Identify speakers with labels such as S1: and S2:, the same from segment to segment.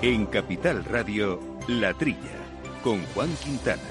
S1: En Capital Radio, La Trilla, con Juan Quintana.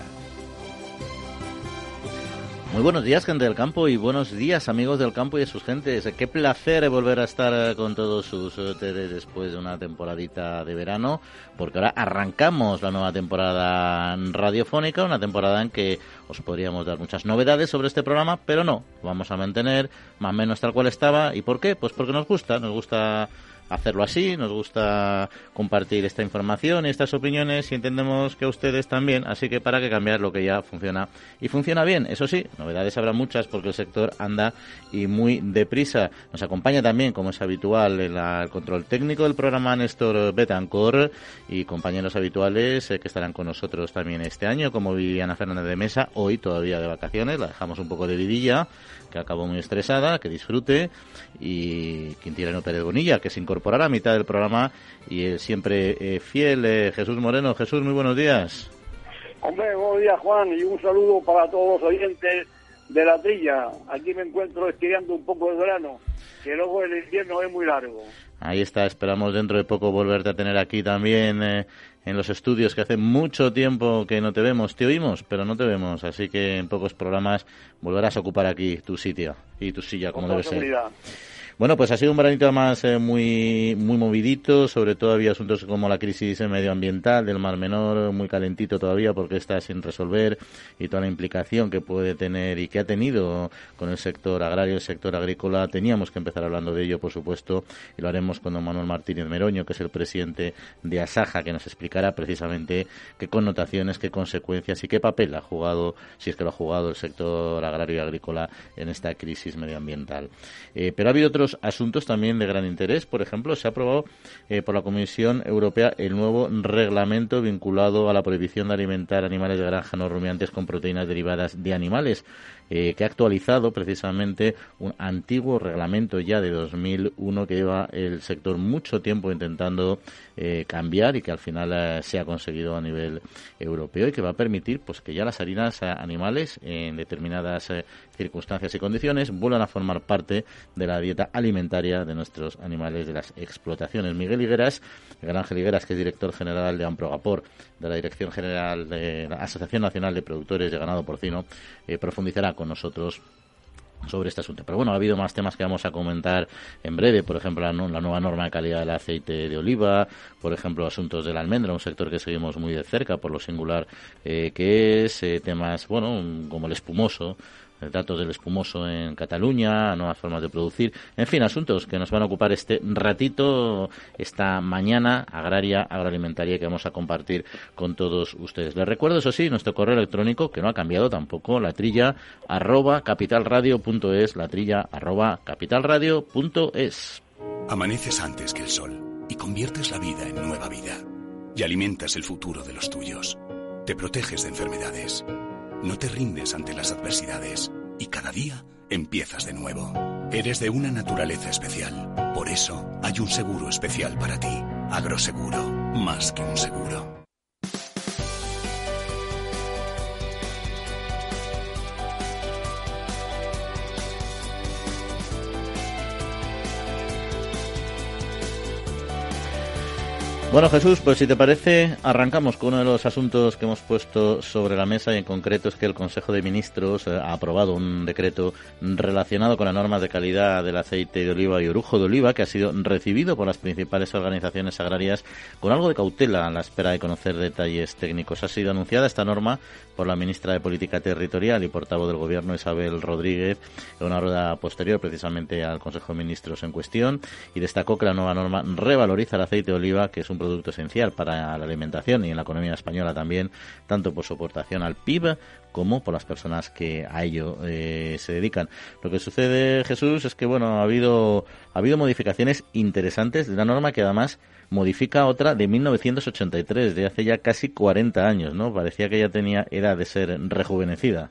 S2: Muy buenos días, gente del campo, y buenos días, amigos del campo y de sus gentes. Qué placer volver a estar con todos ustedes después de una temporadita de verano, porque ahora arrancamos la nueva temporada radiofónica, una temporada en que os podríamos dar muchas novedades sobre este programa, pero no, vamos a mantener más o menos tal cual estaba. ¿Y por qué? Pues porque nos gusta, nos gusta hacerlo así, nos gusta compartir esta información y estas opiniones y entendemos que a ustedes también, así que para que cambiar lo que ya funciona y funciona bien. Eso sí, novedades habrá muchas porque el sector anda y muy deprisa. Nos acompaña también, como es habitual, el, control técnico del programa Néstor Betancor y compañeros habituales eh, que estarán con nosotros también este año, como Viviana Fernández de Mesa, hoy todavía de vacaciones, la dejamos un poco de vidilla, que acabó muy estresada, que disfrute, y Quintirano Pérez Bonilla, que se incorporará a mitad del programa, y el siempre eh, fiel eh, Jesús Moreno. Jesús, muy buenos días.
S3: Hombre, buenos días Juan, y un saludo para todos los oyentes de la trilla. Aquí me encuentro estirando un poco el verano, que luego el invierno es muy largo.
S2: Ahí está, esperamos dentro de poco volverte a tener aquí también eh, en los estudios, que hace mucho tiempo que no te vemos. Te oímos, pero no te vemos, así que en pocos programas volverás a ocupar aquí tu sitio y tu silla, como debe ser. Bueno, pues ha sido un veranito más eh, muy, muy movidito, sobre todo había asuntos como la crisis medioambiental del Mar Menor, muy calentito todavía porque está sin resolver y toda la implicación que puede tener y que ha tenido con el sector agrario, el sector agrícola. Teníamos que empezar hablando de ello, por supuesto, y lo haremos con don Manuel Martínez Meroño, que es el presidente de Asaja, que nos explicará precisamente qué connotaciones, qué consecuencias y qué papel ha jugado, si es que lo ha jugado el sector agrario y agrícola en esta crisis medioambiental. Eh, pero ha habido otros asuntos también de gran interés. Por ejemplo, se ha aprobado eh, por la Comisión Europea el nuevo reglamento vinculado a la prohibición de alimentar animales de granja no rumiantes con proteínas derivadas de animales. Eh, que ha actualizado precisamente un antiguo reglamento ya de 2001 que lleva el sector mucho tiempo intentando eh, cambiar y que al final eh, se ha conseguido a nivel europeo y que va a permitir pues que ya las harinas animales en determinadas circunstancias y condiciones vuelvan a formar parte de la dieta alimentaria de nuestros animales de las explotaciones. Miguel Higueras, Gran Ángel Higueras, que es director general de Amprogapor, de la Dirección General de la Asociación Nacional de Productores de Ganado Porcino, profundizará con nosotros sobre este asunto. Pero bueno, ha habido más temas que vamos a comentar en breve, por ejemplo, la, nueva norma de calidad del aceite de oliva, por ejemplo, asuntos de la almendra, un sector que seguimos muy de cerca por lo singular eh, que es, eh, temas, bueno, como el espumoso, datos del espumoso en Cataluña, nuevas formas de producir, en fin, asuntos que nos van a ocupar este ratito, esta mañana agraria, agroalimentaria que vamos a compartir con todos ustedes. Les recuerdo, eso sí, nuestro correo electrónico, que no ha cambiado tampoco, la trilla arroba capitalradio.es, la trilla arroba capitalradio.es.
S1: Amaneces antes que el sol y conviertes la vida en nueva vida. Y alimentas el futuro de los tuyos. Te proteges de enfermedades no te rindes ante las adversidades y cada día empiezas de nuevo. Eres de una naturaleza especial. Por eso hay un seguro especial para ti. Agroseguro, más que un seguro.
S2: Bueno, Jesús, pues si te parece, arrancamos con uno de los asuntos que hemos puesto sobre la mesa y en concreto es que el Consejo de Ministros eh, ha aprobado un decreto relacionado con las normas de calidad del aceite de oliva y orujo de oliva que ha sido recibido por las principales organizaciones agrarias con algo de cautela a la espera de conocer detalles técnicos. Ha sido anunciada esta norma por la ministra de Política Territorial y portavoz del Gobierno, Isabel Rodríguez, en una rueda posterior precisamente al Consejo de Ministros en cuestión y destacó que la nueva norma revaloriza el aceite de oliva, que es un producto esencial para la alimentación y en la economía española también, tanto por su aportación al PIB como por las personas que a ello eh, se dedican. Lo que sucede, Jesús, es que bueno, ha habido, ha habido modificaciones interesantes de una norma que además modifica otra de 1983, de hace ya casi 40 años, ¿no? Parecía que ya tenía edad de ser rejuvenecida.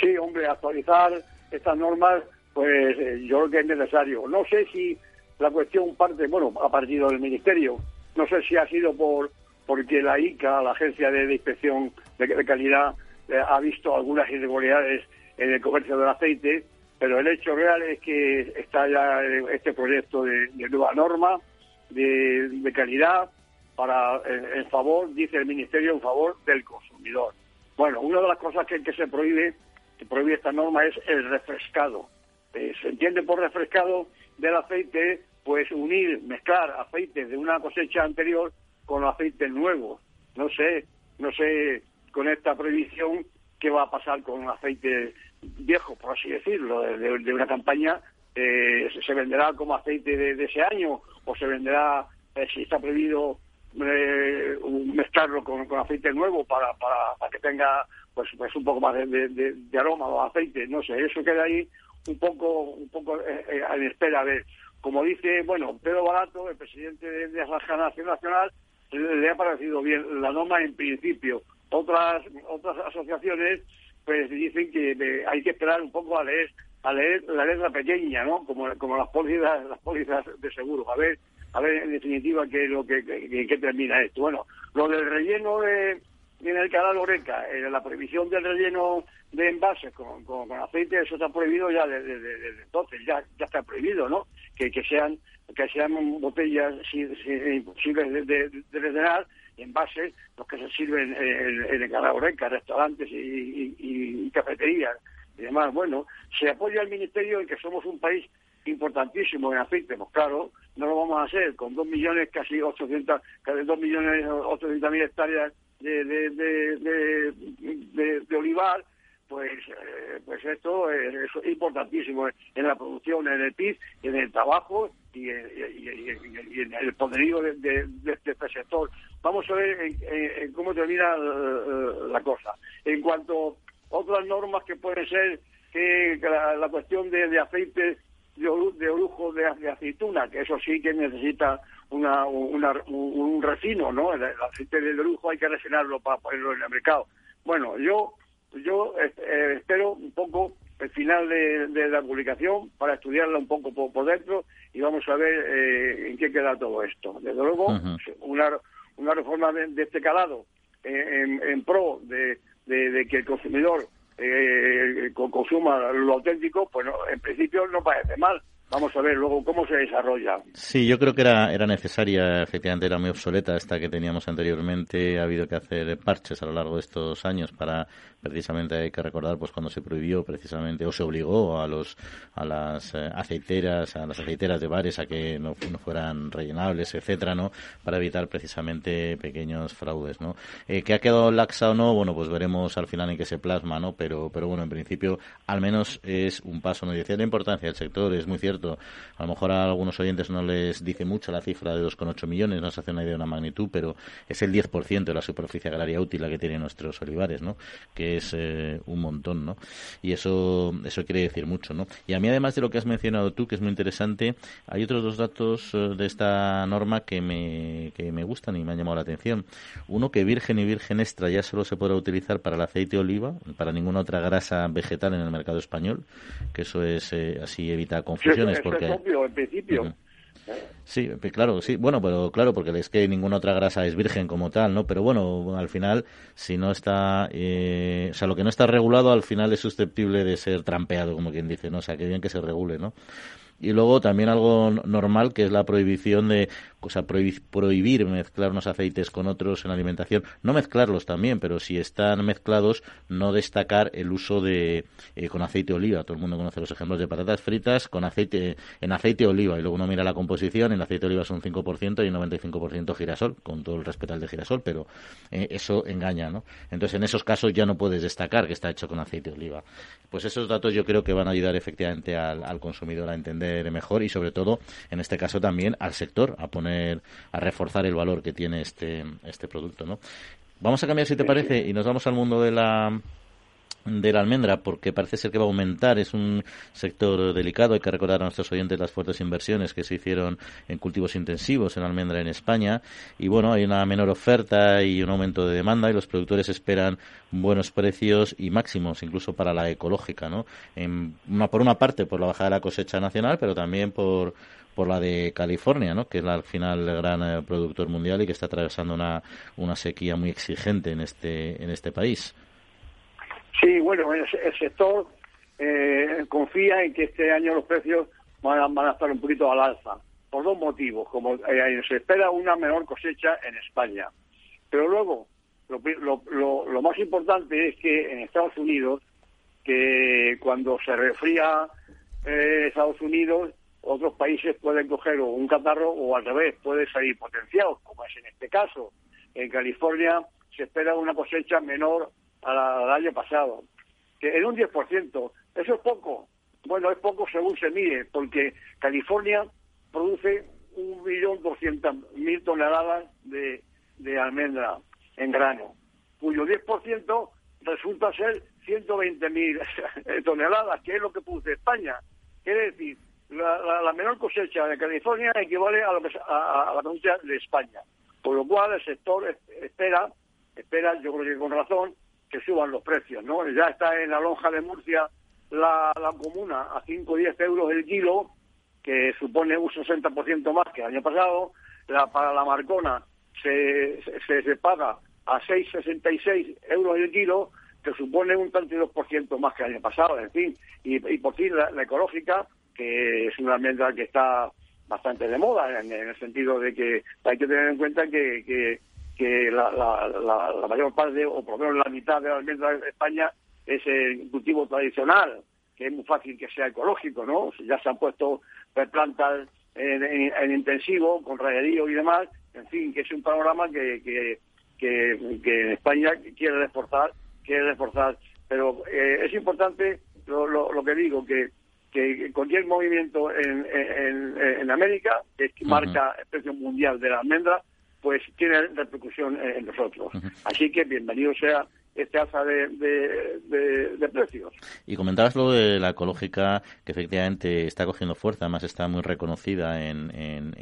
S3: Sí, hombre, actualizar estas normas, pues eh, yo creo que es necesario. No sé si la cuestión parte, bueno, ha partido del Ministerio. No sé si ha sido por porque la ICA, la Agencia de, Inspección de, Calidad, eh, ha visto algunas irregularidades en el comercio del aceite, pero el hecho real es que está ya este proyecto de, nueva norma de, calidad para en, favor, dice el Ministerio, en favor del consumidor. Bueno, una de las cosas que, que se prohíbe, que prohíbe esta norma es el refrescado. Eh, se entiende por refrescado del aceite, pues unir, mezclar aceite de una cosecha anterior con aceite nuevo. No sé, no sé con esta prohibición qué va a pasar con aceite viejo, por así decirlo, de, una campaña, eh, se venderá como aceite de, ese año o se venderá, eh, si está prohibido, eh, mezclarlo con, aceite nuevo para, para, que tenga pues, pues un poco más de, aroma o aceite, no sé, eso queda ahí un poco un poco en espera de, como dice, bueno, Pedro Barato, el presidente de, de la Nación Nacional, le ha parecido bien la norma en principio. Otras otras asociaciones pues dicen que hay que esperar un poco a leer a leer la letra pequeña, ¿no? Como, como las pólizas las pólizas de seguro, a ver a ver en definitiva qué es lo que, que, termina esto. Bueno, lo del relleno de en el canal Oreca, eh, la prohibición del relleno de envases con, con, aceite, eso está prohibido ya desde, entonces, ya, ya está prohibido, ¿no? Que, que sean que sean botellas imposibles de, de, de rellenar, envases, los que se sirven en, el canal Oreca, restaurantes y, y, cafeterías y demás. Bueno, se apoya al Ministerio en que somos un país importantísimo en aceite, pues claro, no lo vamos a hacer con dos millones, casi 800, casi dos millones 800 mil hectáreas de, de, de, olivar, pues, eh, pues esto es, importantísimo en la producción, en el PIB, en el trabajo y, en el poderío de, este sector. Vamos a ver en, cómo termina eh, la cosa. En cuanto a otras normas que pueden ser que la, cuestión de, aceite de, orujo de, aceituna, que eso sí que necesita una, un refino, ¿no? El, aceite de orujo hay que refinarlo para ponerlo en el mercado. Bueno, yo yo eh, espero un poco el final de, la publicación para estudiarla un poco por, dentro y vamos a ver eh, en qué queda todo esto. Desde luego, una, una reforma de, este calado eh, en, pro de, que el consumidor consuma lo auténtico, pues en principio no parece mal Vamos a ver luego cómo se desarrolla.
S2: Sí, yo creo que era, era necesaria, efectivamente era muy obsoleta esta que teníamos anteriormente. Ha habido que hacer parches a lo largo de estos años para, precisamente hay que recordar, pues cuando se prohibió precisamente o se obligó a los a las eh, aceiteras, a las aceiteras de bares a que no, fueran rellenables, etcétera, ¿no? Para evitar precisamente pequeños fraudes, ¿no? Eh, ha quedado laxa o no, bueno, pues veremos al final en qué se plasma, ¿no? Pero, pero bueno, en principio, al menos es un paso. No decía la importancia del sector, es muy cierto a lo mejor a algunos oyentes no les dice mucho la cifra de 2,8 millones, no se hace una idea de una magnitud, pero es el 10% de la superficie agraria útil la que tienen nuestros olivares, ¿no? Que es eh, un montón, ¿no? Y eso, eso quiere decir mucho, ¿no? Y a mí, además de lo que has mencionado tú, que es muy interesante, hay otros dos datos eh, de esta norma que me, que me gustan y me han llamado la atención. Uno, que virgen y virgen extra ya solo se podrá utilizar para el aceite de oliva, para ninguna otra grasa vegetal en el mercado español, que eso es eh, así evita confusiones porque...
S3: es obvio, en principio.
S2: Sí, claro, sí, bueno, pero claro, porque es que ninguna otra grasa es virgen como tal, ¿no? Pero bueno, al final, si no está, eh, o sea, lo que no está regulado al final es susceptible de ser trampeado, como quien dice, ¿no? O sea, que bien que se regule, ¿no? Y luego también algo normal que es la prohibición de, o sea, prohibir mezclar unos aceites con otros en alimentación. No mezclarlos también, pero si están mezclados, no destacar el uso de eh, con aceite de oliva. Todo el mundo conoce los ejemplos de patatas fritas con aceite en aceite de oliva y luego uno mira la composición, el aceite de oliva es un 5% y un 95% girasol, con todo el respeto al de girasol, pero eh, eso engaña, ¿no? Entonces en esos casos ya no puedes destacar que está hecho con aceite de oliva. Pues esos datos yo creo que van a ayudar efectivamente al consumidor a entender mejor y sobre todo en este caso también al sector a poner a reforzar el valor que tiene este este producto no vamos a cambiar si te parece y nos vamos al mundo de la de almendra porque parece ser que va a aumentar. Es un sector delicado. Hay que recordar a nuestros oyentes las fuertes inversiones que se hicieron en cultivos intensivos en almendra en España. Y bueno, hay una menor oferta y un aumento de demanda y los productores esperan buenos precios y máximos, incluso para la ecológica, ¿no? En una, por una parte, por la bajada de la cosecha nacional, pero también por por la de California, ¿no? que es al final el gran eh, productor mundial y que está atravesando una, una sequía muy exigente en este, en este país.
S3: Sí, bueno, el, sector eh, confía en que este año los precios van a, estar un poquito al alza. por dos motivos. Como eh, se espera una menor cosecha en España. Pero luego, lo, lo, lo, más importante es que en Estados Unidos, que cuando se refría eh, Estados Unidos, otros países pueden coger un catarro o al revés, puede salir potenciado, como es en este caso. En California se espera una cosecha menor al año pasado, que en un 10%. Eso es poco. Bueno, es poco según se mide, porque California produce un millón doscientas mil toneladas de, de almendra en grano, cuyo 10% resulta ser 120.000 toneladas, que es lo que produce España. Quiere decir, la, menor cosecha de California equivale a, lo que, a, la cosecha de España. Por lo cual el sector espera, espera, yo creo que con razón, que suban los precios. ¿no? Ya está en la lonja de Murcia la, la comuna a 5 o 10 euros el kilo, que supone un 60% más que el año pasado. La, para la Marcona se, se, se paga a 6,66 euros el kilo, que supone un 32% más que el año pasado, en fin. Y, y por fin la, ecológica, que es una almendra que está bastante de moda, en, el sentido de que hay que tener en cuenta que, que, que la, mayor parte, o por lo menos la mitad de la almendra de España, es el cultivo tradicional, que es muy fácil que sea ecológico, ¿no? Ya se han puesto plantas en, en, intensivo, con rayerío y demás, en fin, que es un panorama que, que, que, España quiere reforzar, quiere reforzar. Pero eh, es importante lo, que digo, que, que cualquier movimiento en, en, en América que marca el precio mundial de la almendra, pues tiene repercusión en nosotros. Así que bienvenido sea este alza de, precios.
S2: Y comentabas lo de la ecológica, que efectivamente está cogiendo fuerza, además está muy reconocida en,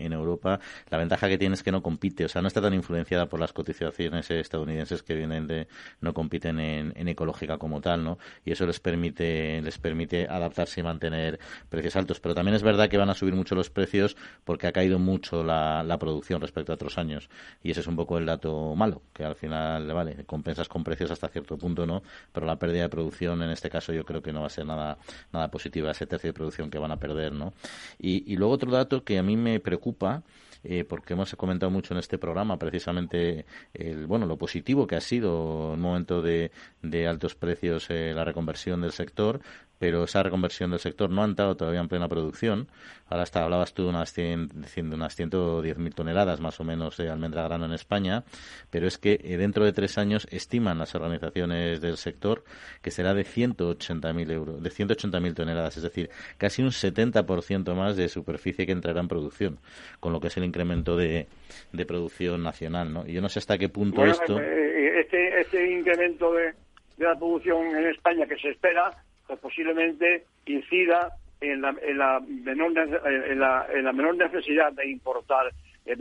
S2: Europa. La ventaja que tiene es que no compite, o sea, no está tan influenciada por las cotizaciones estadounidenses que vienen de, no compiten en, en ecológica como tal, ¿no? Y eso les permite, les permite adaptarse y mantener precios altos. Pero también es verdad que van a subir mucho los precios porque ha caído mucho la, la producción respecto a otros años. Y ese es un poco el dato malo, que al final, vale, compensas con precios hasta cierto punto, ¿no? Pero la pérdida de producción en este caso yo creo que no va a ser nada, nada positiva, ese tercio de producción que van a perder, ¿no? Y, luego otro dato que a mí me preocupa eh, porque hemos comentado mucho en este programa precisamente el, bueno, lo positivo que ha sido un momento de, de altos precios eh, la reconversión del sector, pero esa reconversión del sector no ha entrado todavía en plena producción. Ahora hasta hablabas tú de unas, 100, de unas 110.000 toneladas más o menos de almendra grano en España, pero es que eh, dentro de tres años estiman las organizaciones del sector que será de 180.000 euros, de 180.000 toneladas, es decir, casi un 70% más de superficie que entrará en producción, con lo que es el incremento de, de producción nacional, ¿no? Y yo no sé hasta qué punto esto...
S3: Eh, este, este incremento de, de la producción en España que se espera pues posiblemente incida en la, en la, menor, en la, en la menor necesidad de importar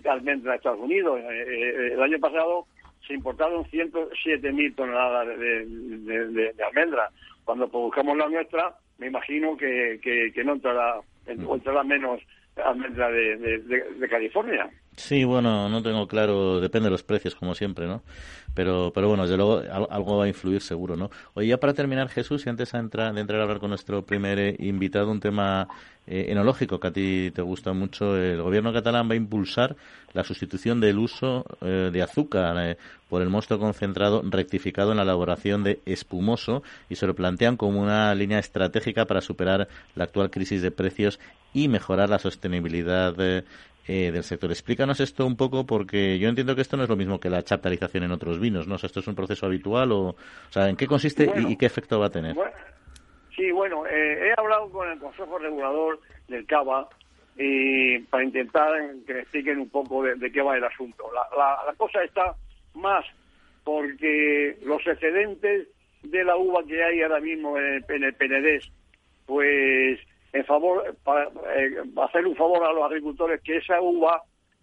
S3: almendra a Estados Unidos. Eh, eh, el año pasado se importaron 107.000 toneladas de, de, de, almendra. Cuando produzcamos la nuestra, me imagino que, que, no entrará, entrará menos almendra de California.
S2: Sí, bueno, no tengo claro, depende de los precios, como siempre, ¿no? Pero, pero bueno, desde luego algo va a influir seguro, ¿no? Oye, ya para terminar, Jesús, y antes de entrar, de entrar a hablar con nuestro primer eh, invitado, un tema eh, enológico que a ti te gusta mucho, el gobierno catalán va a impulsar la sustitución del uso eh, de azúcar por el mosto concentrado rectificado en la elaboración de espumoso y se lo plantean como una línea estratégica para superar la actual crisis de precios y mejorar la sostenibilidad eh, del sector. Explícanos esto un poco porque yo entiendo que esto no es lo mismo que la chaptalización en otros vinos, ¿no? ¿Esto es un proceso habitual o, o sea, ¿en qué consiste y, qué efecto va a tener?
S3: sí, bueno, eh, he hablado con el Consejo Regulador del CABA y para intentar que me expliquen un poco de, qué va el asunto. La, la, cosa está más porque los excedentes de la uva que hay ahora mismo en el, en el PNDES, pues en favor, para eh, hacer un favor a los agricultores que esa uva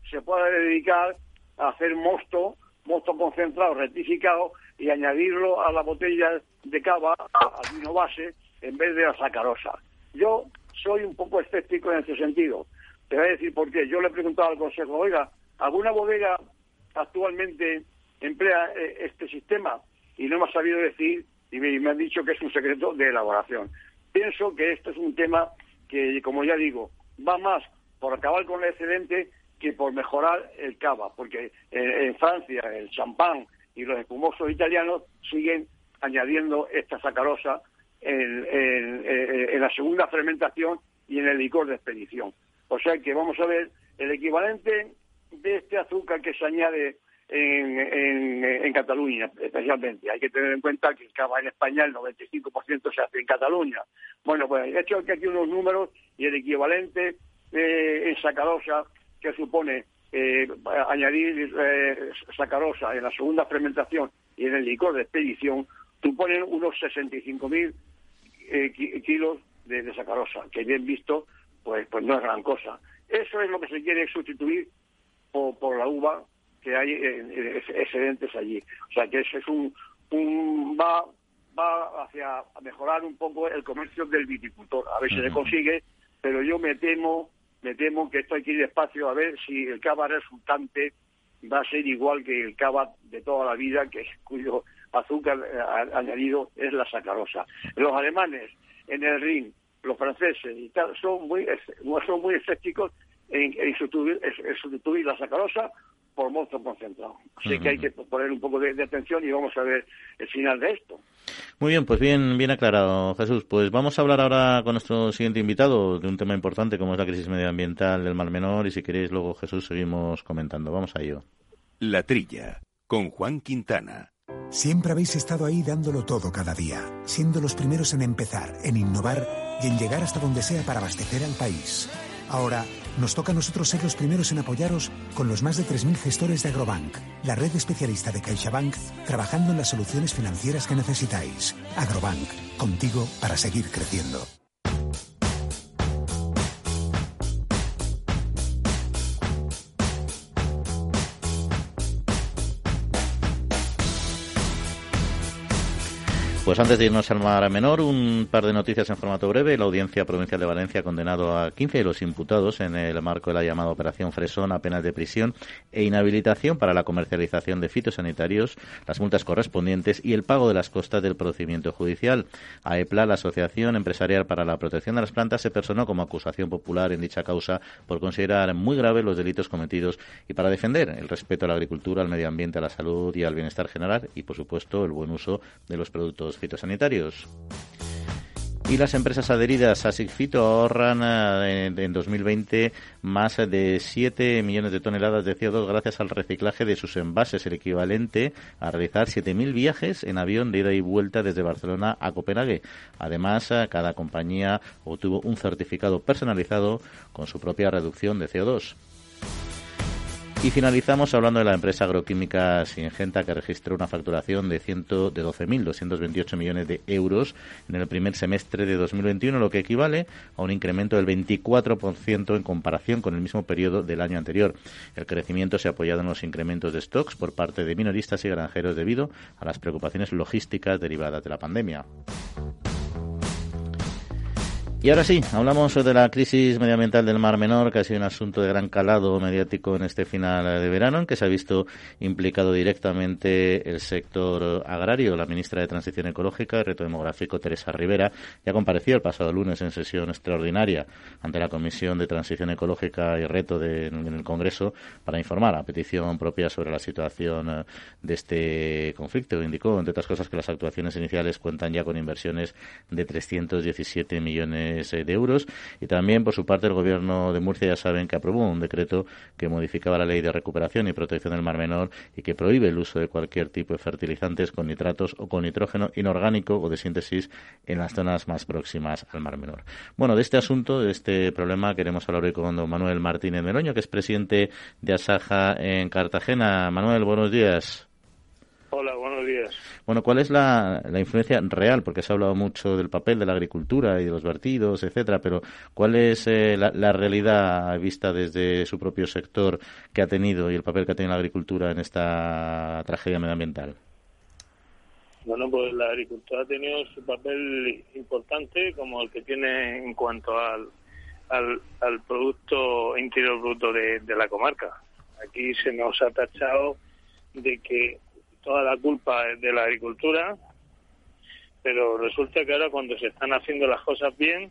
S3: se pueda dedicar a hacer mosto, mosto concentrado, rectificado y añadirlo a la botella de cava, al vino base, en vez de la sacarosa. Yo soy un poco escéptico en ese sentido. Te voy a decir por qué. Yo le he preguntado al Consejo, oiga, ¿alguna bodega actualmente emplea eh, este sistema? Y no me ha sabido decir, y me han dicho que es un secreto de elaboración. Pienso que esto es un tema que, como ya digo, va más por acabar con el excedente que por mejorar el cava, porque en, Francia el champán y los espumosos italianos siguen añadiendo esta sacarosa en, en, la segunda fermentación y en el licor de expedición. O sea que vamos a ver el equivalente de este azúcar que se añade en, en, Cataluña, especialmente. Hay que tener en cuenta que el en España el 95% se hace en Cataluña. Bueno, pues he hecho aquí unos números y el equivalente eh, en sacarosa, que supone eh, añadir eh, sacarosa en la segunda fermentación y en el licor de expedición, suponen unos 65.000 eh, kilos de, de, sacarosa, que bien visto, pues, pues no es gran cosa. Eso es lo que se quiere sustituir por, por la uva que hay excedentes allí. O sea que eso es un, un va va hacia mejorar un poco el comercio del viticultor. A ver si se consigue, pero yo me temo, me temo que esto hay que ir despacio a ver si el cava resultante va a ser igual que el cava de toda la vida, que cuyo azúcar eh, añadido es la sacarosa. Los alemanes en el Rin, los franceses y tal, son muy son muy escépticos en, en sustituir la sacarosa por monstruo concentrado. Así que hay que poner un poco de, atención y vamos a ver el final de esto.
S2: Muy bien, pues bien, bien aclarado, Jesús. Pues vamos a hablar ahora con nuestro siguiente invitado de un tema importante como es la crisis medioambiental del Mar Menor y si queréis luego, Jesús, seguimos comentando. Vamos a ello.
S1: La Trilla, con Juan Quintana.
S4: Siempre habéis estado ahí dándolo todo cada día, siendo los primeros en empezar, en innovar y en llegar hasta donde sea para abastecer al país. Ahora, nos toca a nosotros ser los primeros en apoyaros con los más de 3.000 gestores de Agrobank, la red especialista de CaixaBank, trabajando en las soluciones financieras que necesitáis. Agrobank, contigo para seguir creciendo.
S2: Pues antes de irnos al mar menor, un par de noticias en formato breve. La Audiencia Provincial de Valencia ha condenado a 15 de los imputados en el marco de la llamada Operación Fresón a penas de prisión e inhabilitación para la comercialización de fitosanitarios, las multas correspondientes y el pago de las costas del procedimiento judicial. AEPLA, la Asociación Empresarial para la Protección de las Plantas, se personó como acusación popular en dicha causa por considerar muy graves los delitos cometidos y para defender el respeto a la agricultura, al medio ambiente, a la salud y al bienestar general y, por supuesto, el buen uso de los productos fitosanitarios. Y las empresas adheridas a Sigfito ahorran eh, en 2020 más de 7 millones de toneladas de CO2 gracias al reciclaje de sus envases, el equivalente a realizar 7.000 viajes en avión de ida y vuelta desde Barcelona a Copenhague. Además, eh, cada compañía obtuvo un certificado personalizado con su propia reducción de CO2. Y finalizamos hablando de la empresa agroquímica Singenta que registró una facturación de, de 12.228 millones de euros en el primer semestre de 2021, lo que equivale a un incremento del 24% en comparación con el mismo periodo del año anterior. El crecimiento se ha apoyado en los incrementos de stocks por parte de minoristas y granjeros debido a las preocupaciones logísticas derivadas de la pandemia. Y ahora sí, hablamos de la crisis medioambiental del Mar Menor, que ha sido un asunto de gran calado mediático en este final de verano, en que se ha visto implicado directamente el sector agrario. La ministra de Transición Ecológica y Reto Demográfico, Teresa Rivera, ya compareció el pasado lunes en sesión extraordinaria ante la Comisión de Transición Ecológica y Reto de, en el Congreso para informar a petición propia sobre la situación de este conflicto. Indicó, entre otras cosas, que las actuaciones iniciales cuentan ya con inversiones de 317 millones de euros. Y también, por su parte, el Gobierno de Murcia ya saben que aprobó un decreto que modificaba la ley de recuperación y protección del Mar Menor y que prohíbe el uso de cualquier tipo de fertilizantes con nitratos o con nitrógeno inorgánico o de síntesis en las zonas más próximas al Mar Menor. Bueno, de este asunto, de este problema, queremos hablar hoy con don Manuel Martínez Meroño, que es presidente de Asaja en Cartagena. Manuel, buenos días.
S5: Hola, buenos días.
S2: Bueno, ¿cuál es la, influencia real? Porque se ha hablado mucho del papel de la agricultura y de los vertidos, etcétera, pero ¿cuál es eh, la, realidad vista desde su propio sector que ha tenido y el papel que ha tenido la agricultura en esta tragedia medioambiental?
S5: Bueno, pues la agricultura ha tenido su papel importante como el que tiene en cuanto al, al, Producto Interior Bruto de la comarca. Aquí se nos ha tachado de que toda la culpa de la agricultura, pero resulta que ahora cuando se están haciendo las cosas bien,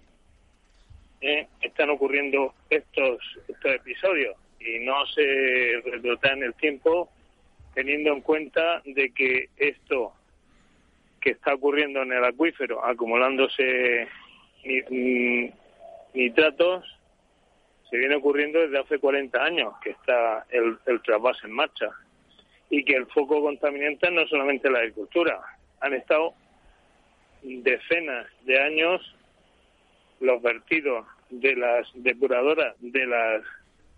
S5: eh, están ocurriendo estos, estos episodios y no se retroceda en el tiempo teniendo en cuenta de que esto que está ocurriendo en el acuífero, acumulándose nitratos, se viene ocurriendo desde hace 40 años que está el, el trasvase en marcha y que el foco contaminante no solamente la agricultura, han estado decenas de años los vertidos de las depuradoras de las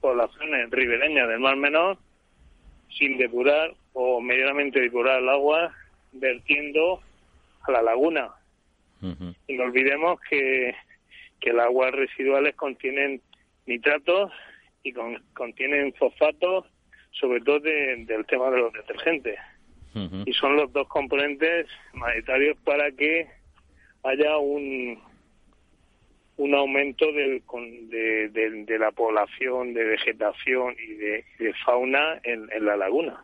S5: poblaciones ribereñas del Mar Menor sin depurar o medianamente depurar el agua vertiendo a la laguna. Y no olvidemos que, que las aguas residuales contienen nitratos y contienen fosfatos, sobre todo del tema de los detergentes. Y son los dos componentes monetarios para que haya un, un aumento del, de, de, la población de vegetación y de, fauna en, la laguna.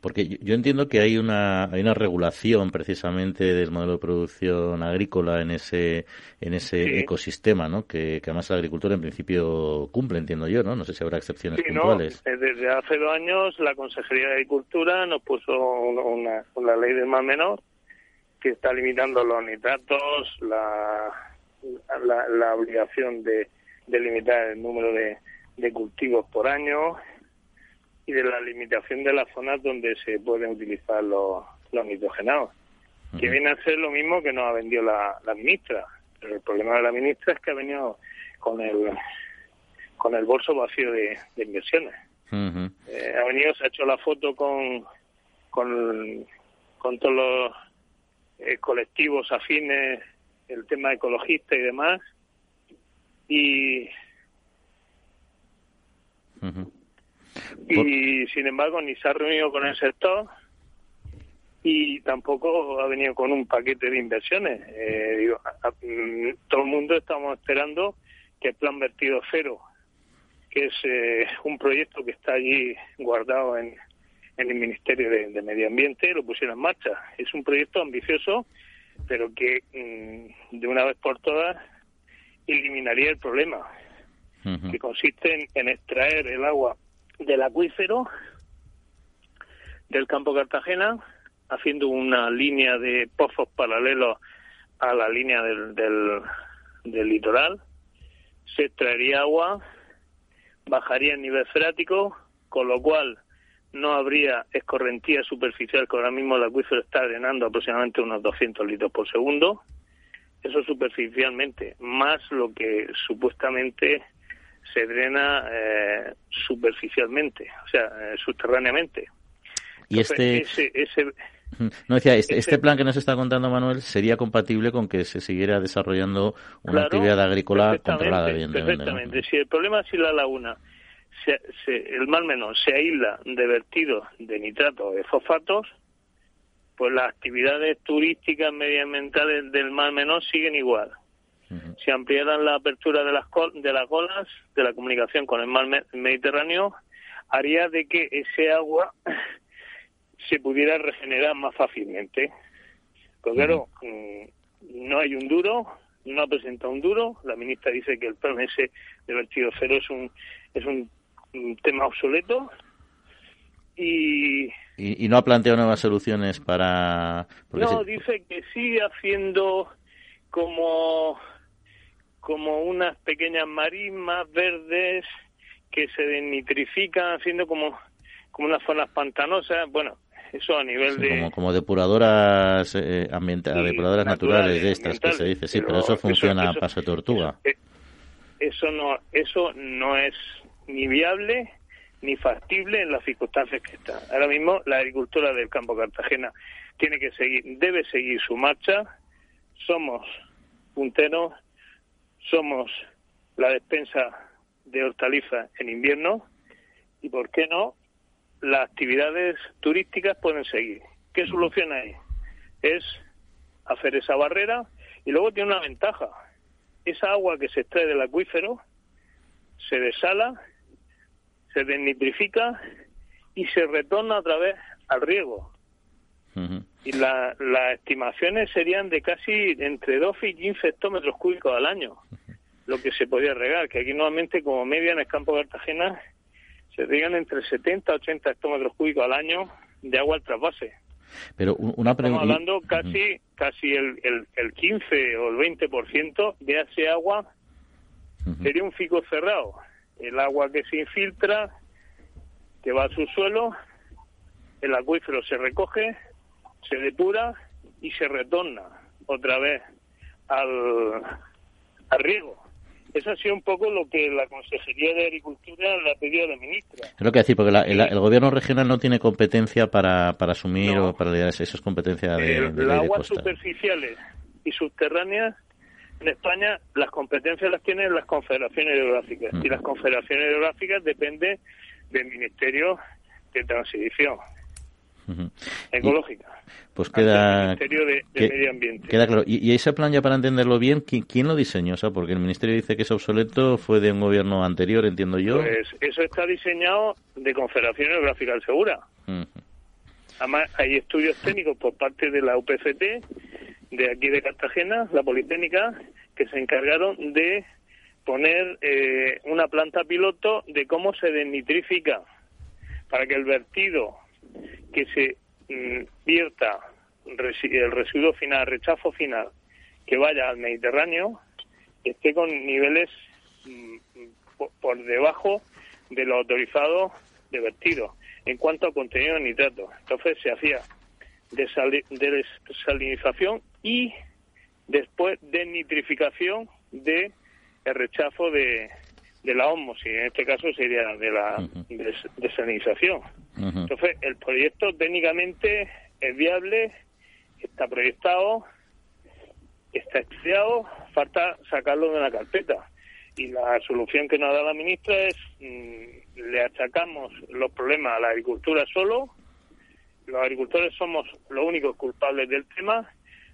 S2: Porque yo entiendo que hay una, hay una regulación precisamente del modelo de producción agrícola en ese, en ese ecosistema, ¿no? Que, además la agricultura en principio cumple, entiendo yo, ¿no? No sé si habrá excepciones sí, puntuales.
S5: No. Desde hace dos años la Consejería de Agricultura nos puso una, una ley de más menor que está limitando los nitratos, la la, obligación de, limitar el número de, cultivos por año y de la limitación de las zonas donde se pueden utilizar los, los nitrogenados, que viene a ser lo mismo que nos ha vendido la, ministra. Pero el problema de la ministra es que ha venido con el con el bolso vacío de, inversiones. Eh, ha venido, se ha hecho la foto con, con, con todos los eh, colectivos afines el tema ecologista y demás. Y, y sin embargo ni se ha reunido con el sector y tampoco ha venido con un paquete de inversiones. Eh, mm, todo el mundo estamos esperando que el plan vertido cero, que es eh, un proyecto que está allí guardado en, en el Ministerio de, de, Medio Ambiente, lo pusiera en marcha. Es un proyecto ambicioso pero que mm, de una vez por todas eliminaría el problema, que consiste en, extraer el agua del acuífero del campo Cartagena, haciendo una línea de pozos paralelos a la línea del, del, del litoral, se extraería agua, bajaría el nivel freático, con lo cual no habría escorrentía superficial, que ahora mismo el acuífero está drenando aproximadamente unos 200 litros por segundo. Eso superficialmente, más lo que supuestamente se drena eh, superficialmente, o sea, eh, subterráneamente.
S2: Y este... no decía, este, este, plan que nos está contando Manuel sería compatible con que se siguiera desarrollando una actividad agrícola controlada, evidentemente.
S5: Perfectamente. Si el problema es si la laguna el mar menor se aísla de vertidos de nitrato o de fosfatos, pues las actividades turísticas medioambientales del mar menor siguen igual. Si ampliaran la apertura de las, de las olas de la comunicación con el mar Mediterráneo, haría de que ese agua se pudiera regenerar más fácilmente. Porque claro, mm, no hay un duro, no ha presentado un duro. La ministra dice que el plan ese de vertido cero es un, es un un tema obsoleto y,
S2: y, no ha planteado nuevas soluciones para
S5: no dice que sigue haciendo como como unas pequeñas marismas verdes que se denitrifican haciendo como como unas zonas pantanosas. Bueno eso a nivel de
S2: como, como depuradoras eh, ambientales depuradoras naturales, de estas que se dice. Sí pero, eso funciona a paso de tortuga.
S5: eso, eso no eso no es ni viable ni factible en las circunstancias que están. Ahora mismo la agricultura del campo Cartagena tiene que seguir, debe seguir su marcha. Somos punteros, somos la despensa de hortalizas en invierno y, ¿por qué no? Las actividades turísticas pueden seguir. ¿Qué solución hay? Es hacer esa barrera y luego tiene una ventaja. Esa agua que se extrae del acuífero se desala se desnitrifica y se retorna otra vez al riego. Y la, las estimaciones serían de casi entre 12 y 15 hectómetros cúbicos al año. lo que se podía regar, que aquí normalmente como media en el campo de Cartagena se riegan entre 70 y 80 hectómetros cúbicos al año de agua al trasvase.
S2: Pero una pregunta.
S5: Estamos hablando casi, casi el, el, el 15 o el 20% de ese agua sería un fico cerrado. El agua que se infiltra, que va a su suelo, el acuífero se recoge, se depura y se retorna otra vez al, al riego. Eso ha sido un poco lo que la Consejería de Agricultura le ha pedido a la ministra.
S2: Es lo que decir, porque el, gobierno regional no tiene competencia para, para asumir o para liderar esas competencias de, de,
S5: Las aguas superficiales y subterráneas en España las competencias las tienen las confederaciones hidrográficas y las confederaciones hidrográficas dependen del Ministerio de Transición ecológica.
S2: pues queda.
S5: Ministerio de, Medio Ambiente.
S2: Queda claro. Y, ese plan, ya para entenderlo bien, ¿quién, lo diseñó? O sea, porque el Ministerio dice que es obsoleto, fue de un gobierno anterior, entiendo yo.
S5: Pues eso está diseñado de Confederación Hidrográfica del Segura. Además, hay estudios técnicos por parte de la UPCT, de aquí de Cartagena, la Politécnica, que se encargaron de poner eh, una planta piloto de cómo se desnitrifica para que el vertido que se mm, vierta el residuo final, rechazo final, que vaya al Mediterráneo, esté con niveles mm, por debajo de lo autorizado de vertido en cuanto a contenido de nitrato. Entonces se hacía desalinización y después desnitrificación de el rechazo de, de la osmosis, en este caso sería de la desalinización. Entonces, el proyecto técnicamente es viable, está proyectado, está estudiado, falta sacarlo de la carpeta. Y la solución que nos da la ministra es, mm, le achacamos los problemas a la agricultura solo, los agricultores somos los únicos culpables del tema,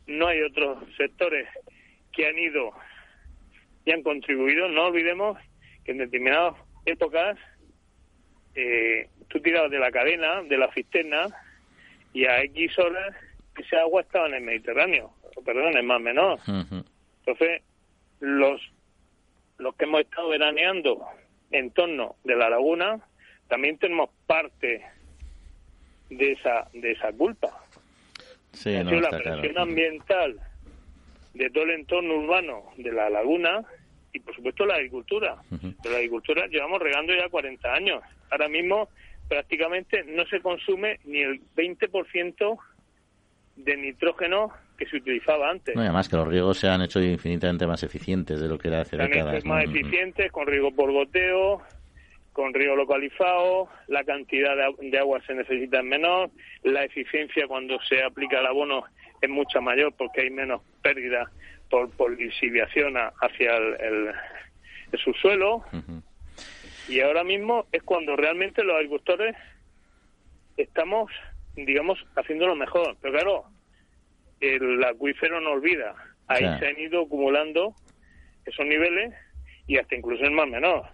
S5: no hay otros sectores que han ido y han contribuido, no olvidemos que en determinadas épocas eh, tú tirabas de la cadena, de la cisterna, y a X horas ese agua estaba en el Mediterráneo, perdón, es más menor. Entonces, los, los que hemos estado veraneando en torno de la laguna, también tenemos parte de esa, de esa culpa.
S2: Sí,
S5: la presión ambiental de todo el entorno urbano de la laguna y por supuesto la agricultura. La agricultura llevamos regando ya 40 años. Ahora mismo prácticamente no se consume ni el 20% de nitrógeno que se utilizaba antes.
S2: No, además que los riegos se han hecho infinitamente más eficientes de lo que era hace décadas.
S5: más eficientes, con riego por goteo, con riego localizado, la cantidad de, agua se necesita menor, la eficiencia cuando se aplica el abono es mucha mayor porque hay menos pérdida por, por lisiviación hacia el, subsuelo. Y ahora mismo es cuando realmente los agricultores estamos, digamos, haciendo lo mejor. Pero claro, el acuífero no olvida. Ahí se han ido acumulando esos niveles y hasta incluso el más menor.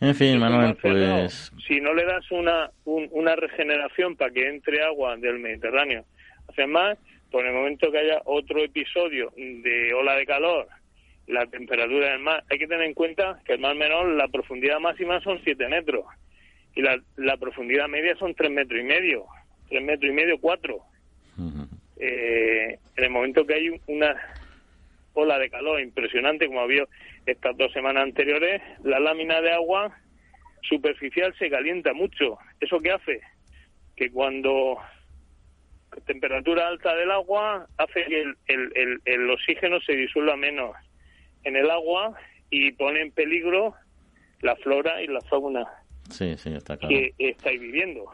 S2: En fin, Manuel, pues...
S5: Si no le das una, una regeneración para que entre agua del Mediterráneo hacia más, por el momento que haya otro episodio de ola de calor, la temperatura del mar, hay que tener en cuenta que el mar menor, la profundidad máxima son 7 metros y la, la profundidad media son 3 metros y medio, 3 metros y medio, 4. eh, en el momento que hay una ola de calor impresionante, como había estas dos semanas anteriores, la lámina de agua superficial se calienta mucho. ¿Eso qué hace? Que cuando temperatura alta del agua hace que el, el, oxígeno se disuelva menos en el agua y pone en peligro la flora y la fauna que estáis viviendo.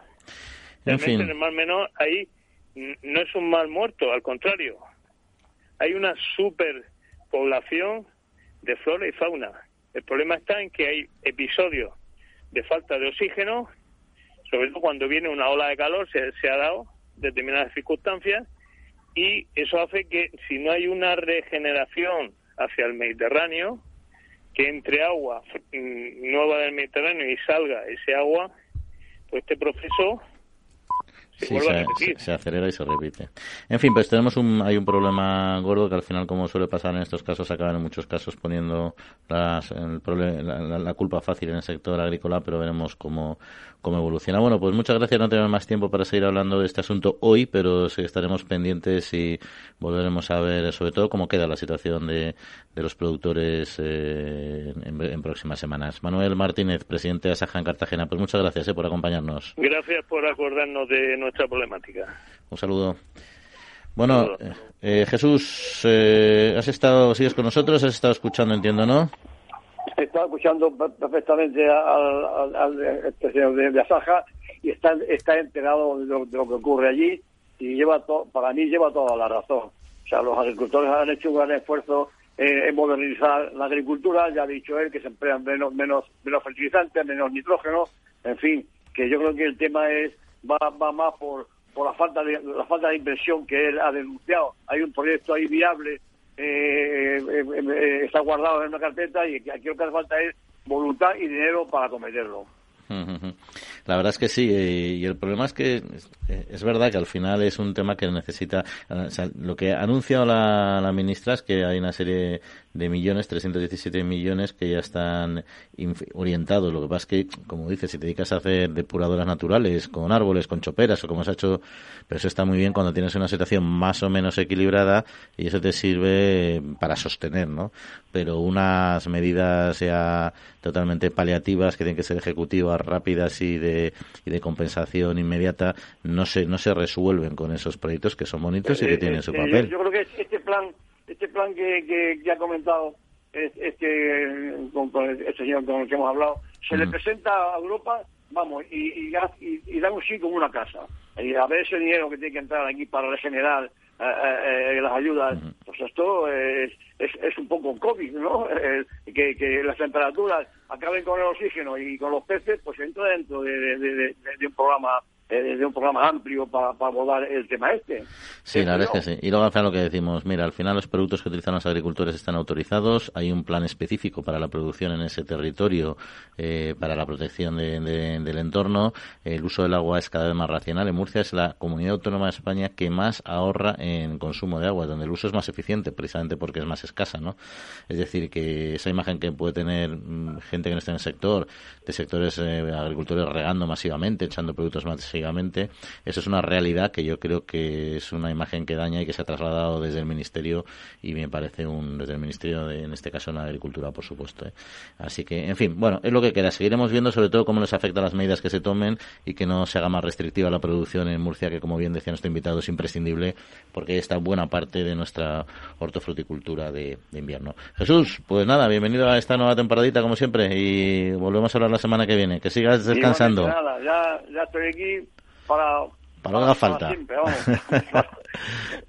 S5: En, el Mar Menor ahí no es un mal muerto, al contrario. Hay una superpoblación de flora y fauna. El problema está en que hay episodios de falta de oxígeno, sobre todo cuando viene una ola de calor, se, se ha dado, determinadas circunstancias y eso hace que si no hay una regeneración hacia el Mediterráneo, que entre agua mm, nueva del Mediterráneo y salga ese agua, pues este proceso se vuelve a repetir.
S2: Se, acelera y se repite. En fin, pues tenemos un, hay un problema gordo que al final, como suele pasar en estos casos, acaban en muchos casos poniendo las, el la, la, culpa fácil en el sector agrícola, pero veremos cómo, cómo evoluciona. Bueno, pues muchas gracias. No tenemos más tiempo para seguir hablando de este asunto hoy, pero sí estaremos pendientes y volveremos a ver, sobre todo, cómo queda la situación de, de los productores eh, en, próximas semanas. Manuel Martínez, presidente de Asaja en Cartagena, pues muchas gracias eh, por acompañarnos.
S5: Gracias por acordarnos de nuestra problemática.
S2: Un saludo. Bueno, eh, Jesús, has estado, sigues con nosotros, has estado escuchando, entiendo, ¿no?
S3: He estado escuchando perfectamente al, al, señor de, Asaja y está, está enterado de lo, que ocurre allí y lleva para mí lleva toda la razón. O sea, los agricultores han hecho un gran esfuerzo en modernizar la agricultura, ya ha dicho él que se emplean menos, menos, menos fertilizantes, menos nitrógeno, en fin, que yo creo que el tema es va, va más por, por la falta de la falta de inversión que él ha denunciado. Hay un proyecto ahí viable, eh, eh, eh, está guardado en una carpeta y aquí lo que hace falta es voluntad y dinero para cometerlo.
S2: La verdad es que sí, y el problema es que es verdad que al final es un tema que necesita. lo que ha anunciado la, la ministra es que hay una serie de millones, 317 millones que ya están orientados. Lo que pasa es que, como dices, si te dedicas a hacer depuradoras naturales con árboles, con choperas o como has hecho, pero eso está muy bien cuando tienes una situación más o menos equilibrada y eso te sirve para sostener, ¿no? Pero unas medidas ya totalmente paliativas que tienen que ser ejecutivas, rápidas y de, y de compensación inmediata no se, no se resuelven con esos proyectos que son bonitos y que eh, tienen su eh, papel.
S3: Yo creo que este plan este plan que, que, ha comentado este con, el señor con el que hemos hablado, se le presenta a Europa, vamos, y, y, y, dan un sí como una casa. Y a ver ese dinero que tiene que entrar aquí para regenerar eh, eh, eh las ayudas, pues esto es, es, es, un poco COVID, ¿no? que, que las temperaturas acaben con el oxígeno y con los peces, pues entra dentro de, de, de un programa eh, de un programa amplio para, abordar el tema este.
S2: Sí, la verdad es que sí. Y luego al final lo que decimos, mira, al final los productos que utilizan los agricultores están autorizados, hay un plan específico para la producción en ese territorio, eh, para la protección del entorno, el uso del agua es cada vez más racional. En Murcia es la comunidad autónoma de España que más ahorra en consumo de agua, donde el uso es más eficiente, precisamente porque es más escasa, ¿no? Es decir, que esa imagen que puede tener mm, gente que no está en el sector, de sectores eh, agricultores regando masivamente, echando productos más eso es una realidad que yo creo que es una imagen que daña y que se ha trasladado desde el Ministerio y me parece un, desde el Ministerio, de, en este caso, en la Agricultura, por supuesto. ¿eh? Así que, en fin, bueno, es lo que queda. Seguiremos viendo sobre todo cómo les afecta las medidas que se tomen y que no se haga más restrictiva la producción en Murcia, que como bien decía nuestro invitado es imprescindible porque está buena parte de nuestra hortofruticultura de, invierno. Jesús, pues nada, bienvenido a esta nueva temporadita como siempre y volvemos a hablar la semana que viene. Que sigas descansando.
S3: nada, ya, ya estoy aquí para...
S2: Para no haga falta.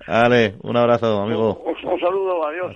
S2: vale, un abrazo, amigo.
S3: Un, saludo, adiós.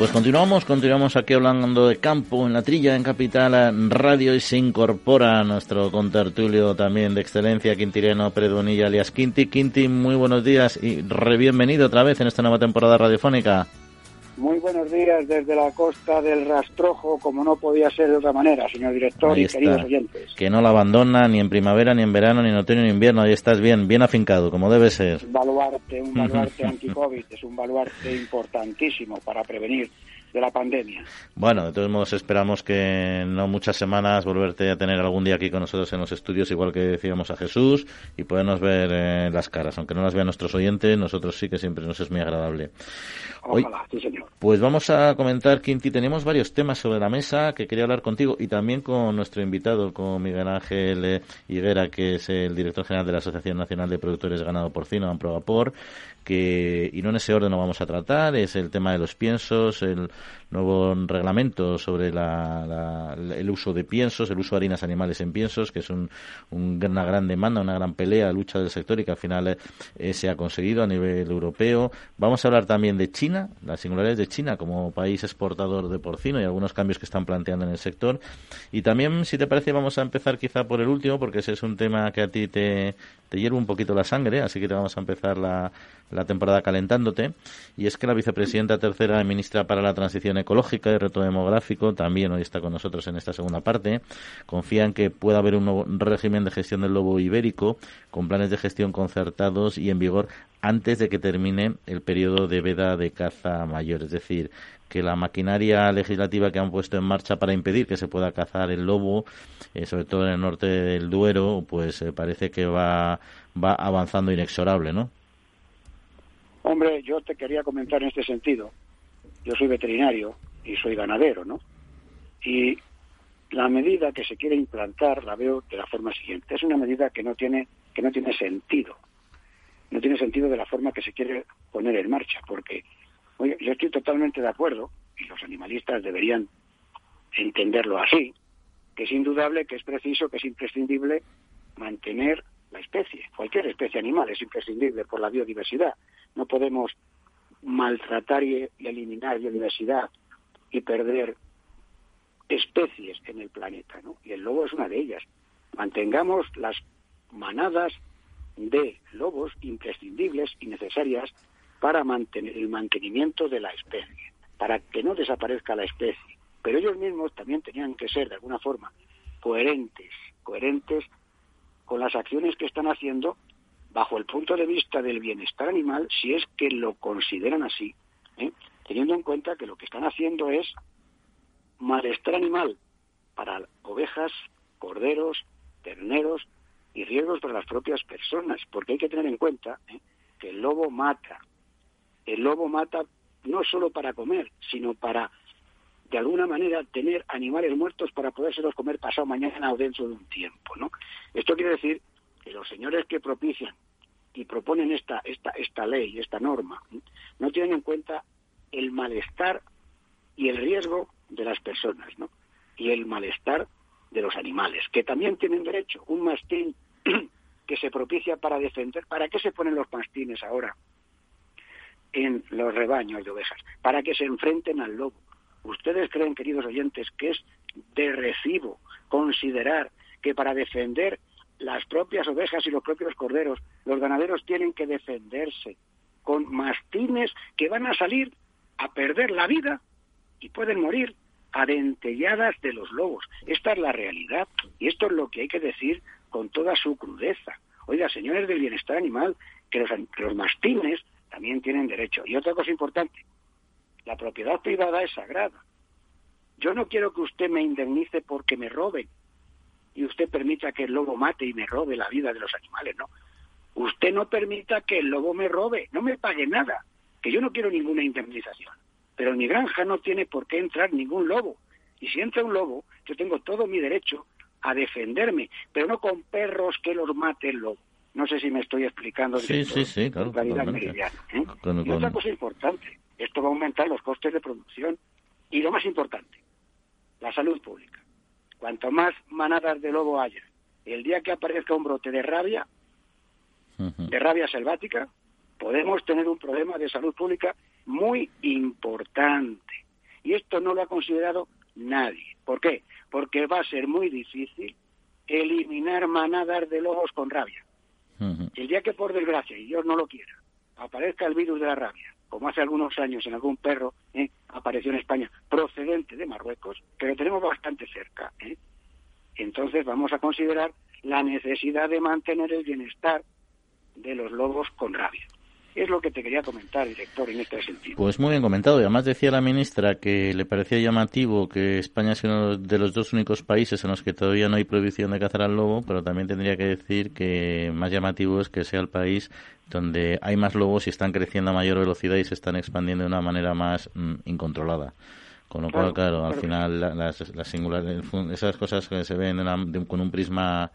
S2: Pues continuamos, continuamos aquí hablando de campo en la trilla en Capital Radio y se incorpora nuestro contertulio también de excelencia, Quintireno Predonilla alias Quinti. Quinti, muy buenos días y re bienvenido otra vez en esta nueva temporada radiofónica.
S6: Muy buenos días desde la costa del Rastrojo, como no podía ser de otra manera, señor director y queridos oyentes.
S2: Que no la abandona ni en primavera, ni en verano, ni en otoño, ni en invierno. Ahí estás bien, bien afincado, como debe ser.
S6: Baluarte, un baluarte anti-COVID, es un baluarte importantísimo para prevenir de la pandemia.
S2: Bueno, de todos modos esperamos que no muchas semanas volverte a tener algún día aquí con nosotros en los estudios, igual que decíamos a Jesús, y podernos ver eh, las caras. Aunque no las vean nuestros oyentes, nosotros sí que siempre nos es muy agradable.
S6: Ojalá, sí, señor.
S2: Pues vamos a comentar, Quinti, tenemos varios temas sobre la mesa que quería hablar contigo y también con nuestro invitado, con Miguel Ángel eh, Higuera, que es el director general de la Asociación Nacional de Productores de Ganado Porcino, Amprovapor, que, y no en ese orden lo vamos a tratar, es el tema de los piensos, el nuevo reglamento sobre el uso de piensos, el uso de harinas animales en piensos, que es una gran demanda, una gran pelea, lucha del sector y que al final eh, se ha conseguido a nivel europeo. Vamos a hablar también de China, las singularidades de China como país exportador de porcino y algunos cambios que están planteando en el sector. Y también, si te parece, vamos a empezar quizá por el último, porque ese es un tema que a ti te, te hierve un poquito la sangre, así que te vamos a empezar la, la temporada calentándote. Y es que la vicepresidenta tercera ministra para la Transición Ecológica y Reto Demográfico, también hoy está con nosotros en esta segunda parte, confía en que pueda haber un nuevo régimen de gestión del lobo ibérico con planes de gestión concertados y en vigor antes de que termine el periodo de veda de caza mayor. Es decir, que la maquinaria legislativa que han puesto en marcha para impedir que se pueda cazar el lobo, eh, sobre todo en el norte del Duero, pues eh, parece que va, va avanzando inexorable, ¿no?
S6: Hombre, yo te quería comentar en este sentido. Yo soy veterinario y soy ganadero, ¿no? Y la medida que se quiere implantar la veo de la forma siguiente. Es una medida que no tiene que no tiene sentido. No tiene sentido de la forma que se quiere poner en marcha, porque oye, yo estoy totalmente de acuerdo y los animalistas deberían entenderlo así, que es indudable que es preciso, que es imprescindible mantener la especie, cualquier especie animal es imprescindible por la biodiversidad. No podemos maltratar y, eliminar biodiversidad y perder especies en el planeta, ¿no? Y el lobo es una de ellas. Mantengamos las manadas de lobos imprescindibles y necesarias para mantener el mantenimiento de la especie, para que no desaparezca la especie. Pero ellos mismos también tenían que ser de alguna forma coherentes, coherentes con las acciones que están haciendo bajo el punto de vista del bienestar animal, si es que lo consideran así, ¿eh? teniendo en cuenta que lo que están haciendo es malestar animal para ovejas, corderos, terneros y riesgos para las propias personas, porque hay que tener en cuenta ¿eh? que el lobo mata. El lobo mata no solo para comer, sino para, de alguna manera, tener animales muertos para podérselos comer pasado mañana o dentro de un tiempo. ¿no? Esto quiere decir que los señores que propician y proponen esta, esta, esta ley, esta norma, no tienen en cuenta el malestar y el riesgo de las personas, ¿no? Y el malestar de los animales, que también tienen derecho. Un mastín que se propicia para defender. ¿Para qué se ponen los mastines ahora en los rebaños de ovejas? Para que se enfrenten al lobo. ¿Ustedes creen, queridos oyentes, que es de recibo considerar que para defender las propias ovejas y los propios corderos, los ganaderos tienen que defenderse con mastines que van a salir a perder la vida y pueden morir adentelladas de los lobos. Esta es la realidad y esto es lo que hay que decir con toda su crudeza. Oiga, señores del bienestar animal, que los, que los mastines también tienen derecho. Y otra cosa importante, la propiedad privada es sagrada. Yo no quiero que usted me indemnice porque me roben y usted permita que el lobo mate y me robe la vida de los animales, no. Usted no permita que el lobo me robe, no me pague nada, que yo no quiero ninguna indemnización. Pero en mi granja no tiene por qué entrar ningún lobo. Y si entra un lobo, yo tengo todo mi derecho a defenderme, pero no con perros que los mate el lobo. No sé si me estoy explicando.
S2: Sí, sí, sí, claro.
S6: ¿eh? y otra cosa importante, esto va a aumentar los costes de producción. Y lo más importante, la salud pública. Cuanto más manadas de lobo haya, el día que aparezca un brote de rabia, de rabia selvática, podemos tener un problema de salud pública muy importante. Y esto no lo ha considerado nadie. ¿Por qué? Porque va a ser muy difícil eliminar manadas de lobos con rabia. El día que, por desgracia, y Dios no lo quiera, aparezca el virus de la rabia, como hace algunos años en algún perro, ¿eh? apareció en España, procedente de Marruecos, que lo tenemos bastante cerca. ¿eh? Entonces vamos a considerar la necesidad de mantener el bienestar de los lobos con rabia. Es lo que te quería comentar, director, en este sentido.
S2: Pues muy bien comentado. Y además decía la ministra que le parecía llamativo que España sea uno de los dos únicos países en los que todavía no hay prohibición de cazar al lobo, pero también tendría que decir que más llamativo es que sea el país donde hay más lobos y están creciendo a mayor velocidad y se están expandiendo de una manera más mm, incontrolada. Con lo cual, claro, al final las, las esas cosas que se ven con un prisma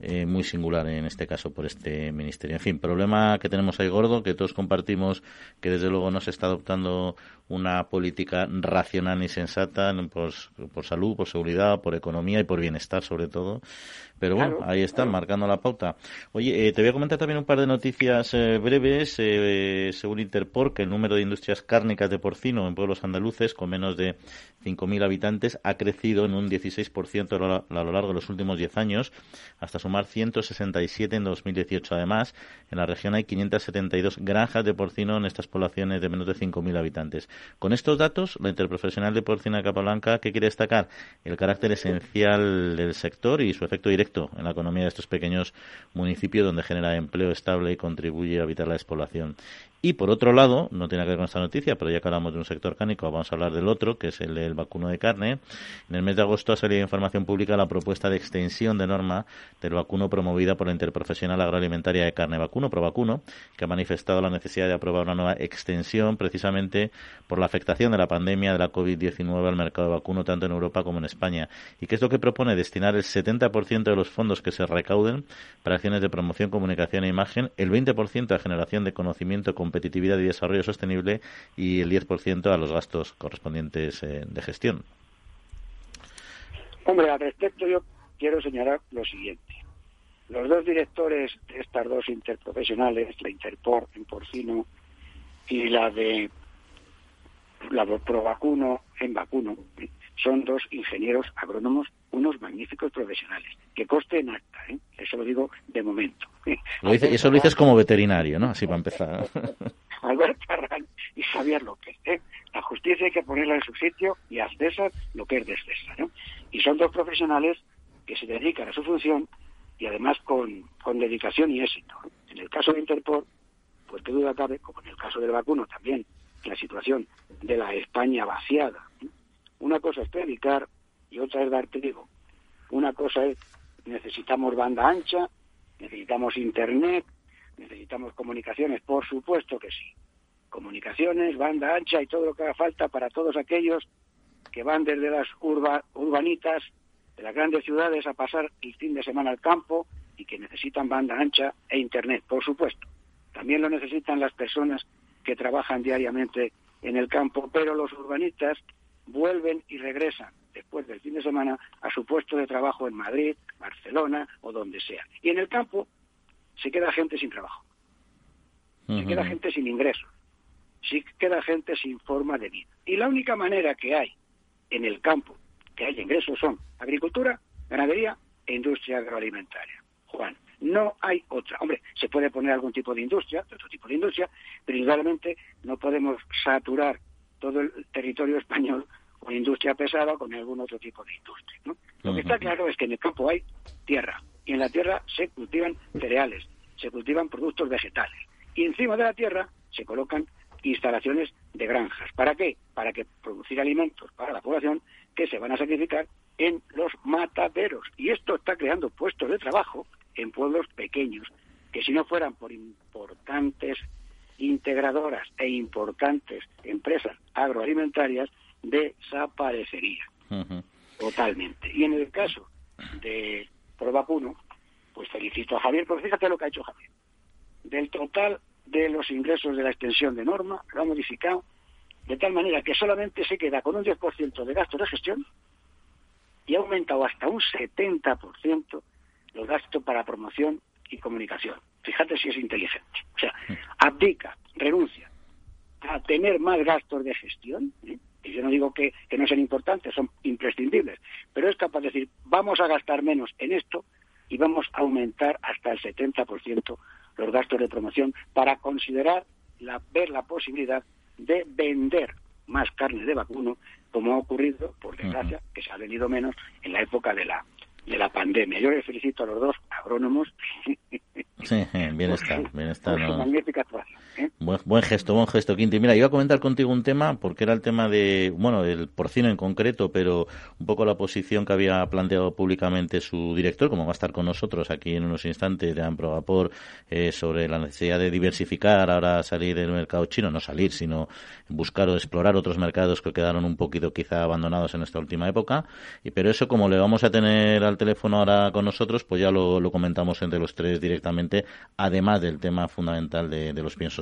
S2: eh, muy singular en este caso por este ministerio. En fin, problema que tenemos ahí gordo, que todos compartimos, que desde luego no se está adoptando una política racional ni sensata por, por salud, por seguridad, por economía y por bienestar sobre todo. Pero bueno, ahí están, marcando la pauta. Oye, eh, te voy a comentar también un par de noticias eh, breves. Eh, según Interpor, que el número de industrias cárnicas de porcino en pueblos andaluces con menos de 5.000 habitantes ha crecido en un 16% a lo largo de los últimos 10 años, hasta sumar 167 en 2018. Además, en la región hay 572 granjas de porcino en estas poblaciones de menos de 5.000 habitantes. Con estos datos, la Interprofesional de Porcina de Capablanca, ¿qué quiere destacar? El carácter esencial del sector y su efecto directo en la economía de estos pequeños municipios donde genera empleo estable y contribuye a evitar la despoblación. Y por otro lado, no tiene que ver con esta noticia, pero ya que hablamos de un sector cánico, vamos a hablar del otro, que es el del vacuno de carne. En el mes de agosto ha salido información pública la propuesta de extensión de norma del vacuno promovida por la Interprofesional Agroalimentaria de Carne Vacuno, Provacuno, que ha manifestado la necesidad de aprobar una nueva extensión precisamente por la afectación de la pandemia de la COVID-19 al mercado de vacuno tanto en Europa como en España. ¿Y qué es lo que propone? Destinar el 70% de los fondos que se recauden para acciones de promoción, comunicación e imagen, el 20% a generación de conocimiento con competitividad y desarrollo sostenible y el 10% a los gastos correspondientes eh, de gestión.
S6: Hombre, al respecto yo quiero señalar lo siguiente. Los dos directores de estas dos interprofesionales, la Interpor en porcino y la de la Provacuno en vacuno, son dos ingenieros agrónomos, unos magníficos profesionales, que coste en acta, ¿eh? eso lo digo de momento.
S2: eso lo dices como veterinario, ¿no? Así para empezar.
S6: Albert Carran y Javier López. ¿eh? La justicia hay que ponerla en su sitio y a César lo que es de César. ¿no? Y son dos profesionales que se dedican a su función y además con, con dedicación y éxito. En el caso de Interpol, pues qué duda cabe, como en el caso del vacuno también, la situación de la España vaciada. Una cosa es predicar y otra es dar trigo. Una cosa es necesitamos banda ancha, necesitamos internet, necesitamos comunicaciones, por supuesto que sí. Comunicaciones, banda ancha y todo lo que haga falta para todos aquellos que van desde las urbanitas de las grandes ciudades a pasar el fin de semana al campo y que necesitan banda ancha e internet, por supuesto. También lo necesitan las personas que trabajan diariamente en el campo, pero los urbanitas vuelven y regresan después del fin de semana a su puesto de trabajo en Madrid, Barcelona o donde sea. Y en el campo se queda gente sin trabajo, se queda gente sin ingresos, se queda gente sin forma de vida. Y la única manera que hay en el campo que haya ingresos son agricultura, ganadería e industria agroalimentaria. Juan, no hay otra. Hombre, se puede poner algún tipo de industria, otro tipo de industria, pero indudablemente no podemos saturar todo el territorio español con industria pesada o con algún otro tipo de industria. Lo que está claro es que en el campo hay tierra y en la tierra se cultivan cereales, se cultivan productos vegetales y encima de la tierra se colocan instalaciones de granjas. ¿Para qué? Para que producir alimentos para la población que se van a sacrificar en los mataderos. Y esto está creando puestos de trabajo en pueblos pequeños, que si no fueran por importantes integradoras e importantes empresas agroalimentarias desaparecería totalmente. Y en el caso de Provacuno, pues felicito a Javier, porque fíjate lo que ha hecho Javier. Del total de los ingresos de la extensión de norma, lo ha modificado de tal manera que solamente se queda con un 10% de gastos de gestión y ha aumentado hasta un 70% los gastos para promoción y comunicación. Fíjate si es inteligente. O sea, abdica, renuncia a tener más gastos de gestión, ¿eh? y yo no digo que, que, no sean importantes, son imprescindibles, pero es capaz de decir, vamos a gastar menos en esto y vamos a aumentar hasta el 70% los gastos de promoción para considerar, la, ver la posibilidad de vender más carne de vacuno, como ha ocurrido, por desgracia, que se ha vendido menos en la época de la de la pandemia. Yo les felicito a los dos agrónomos.
S2: Sí, bien está, bien está.
S6: magnífica actuación.
S2: ¿Eh? Buen, gesto, buen gesto, Quinti. Mira, iba a comentar contigo un tema, porque era el tema de, bueno, del porcino en concreto, pero un poco la posición que había planteado públicamente su director, como va a estar con nosotros aquí en unos instantes, de Amprogapor, eh, sobre la necesidad de diversificar, ahora salir del mercado chino, no salir, sino buscar o explorar otros mercados que quedaron un poquito quizá abandonados en esta última época. Y, pero eso, como le vamos a tener al teléfono ahora con nosotros, pues ya lo, comentamos entre los tres directamente, además del tema fundamental de, de los piensos.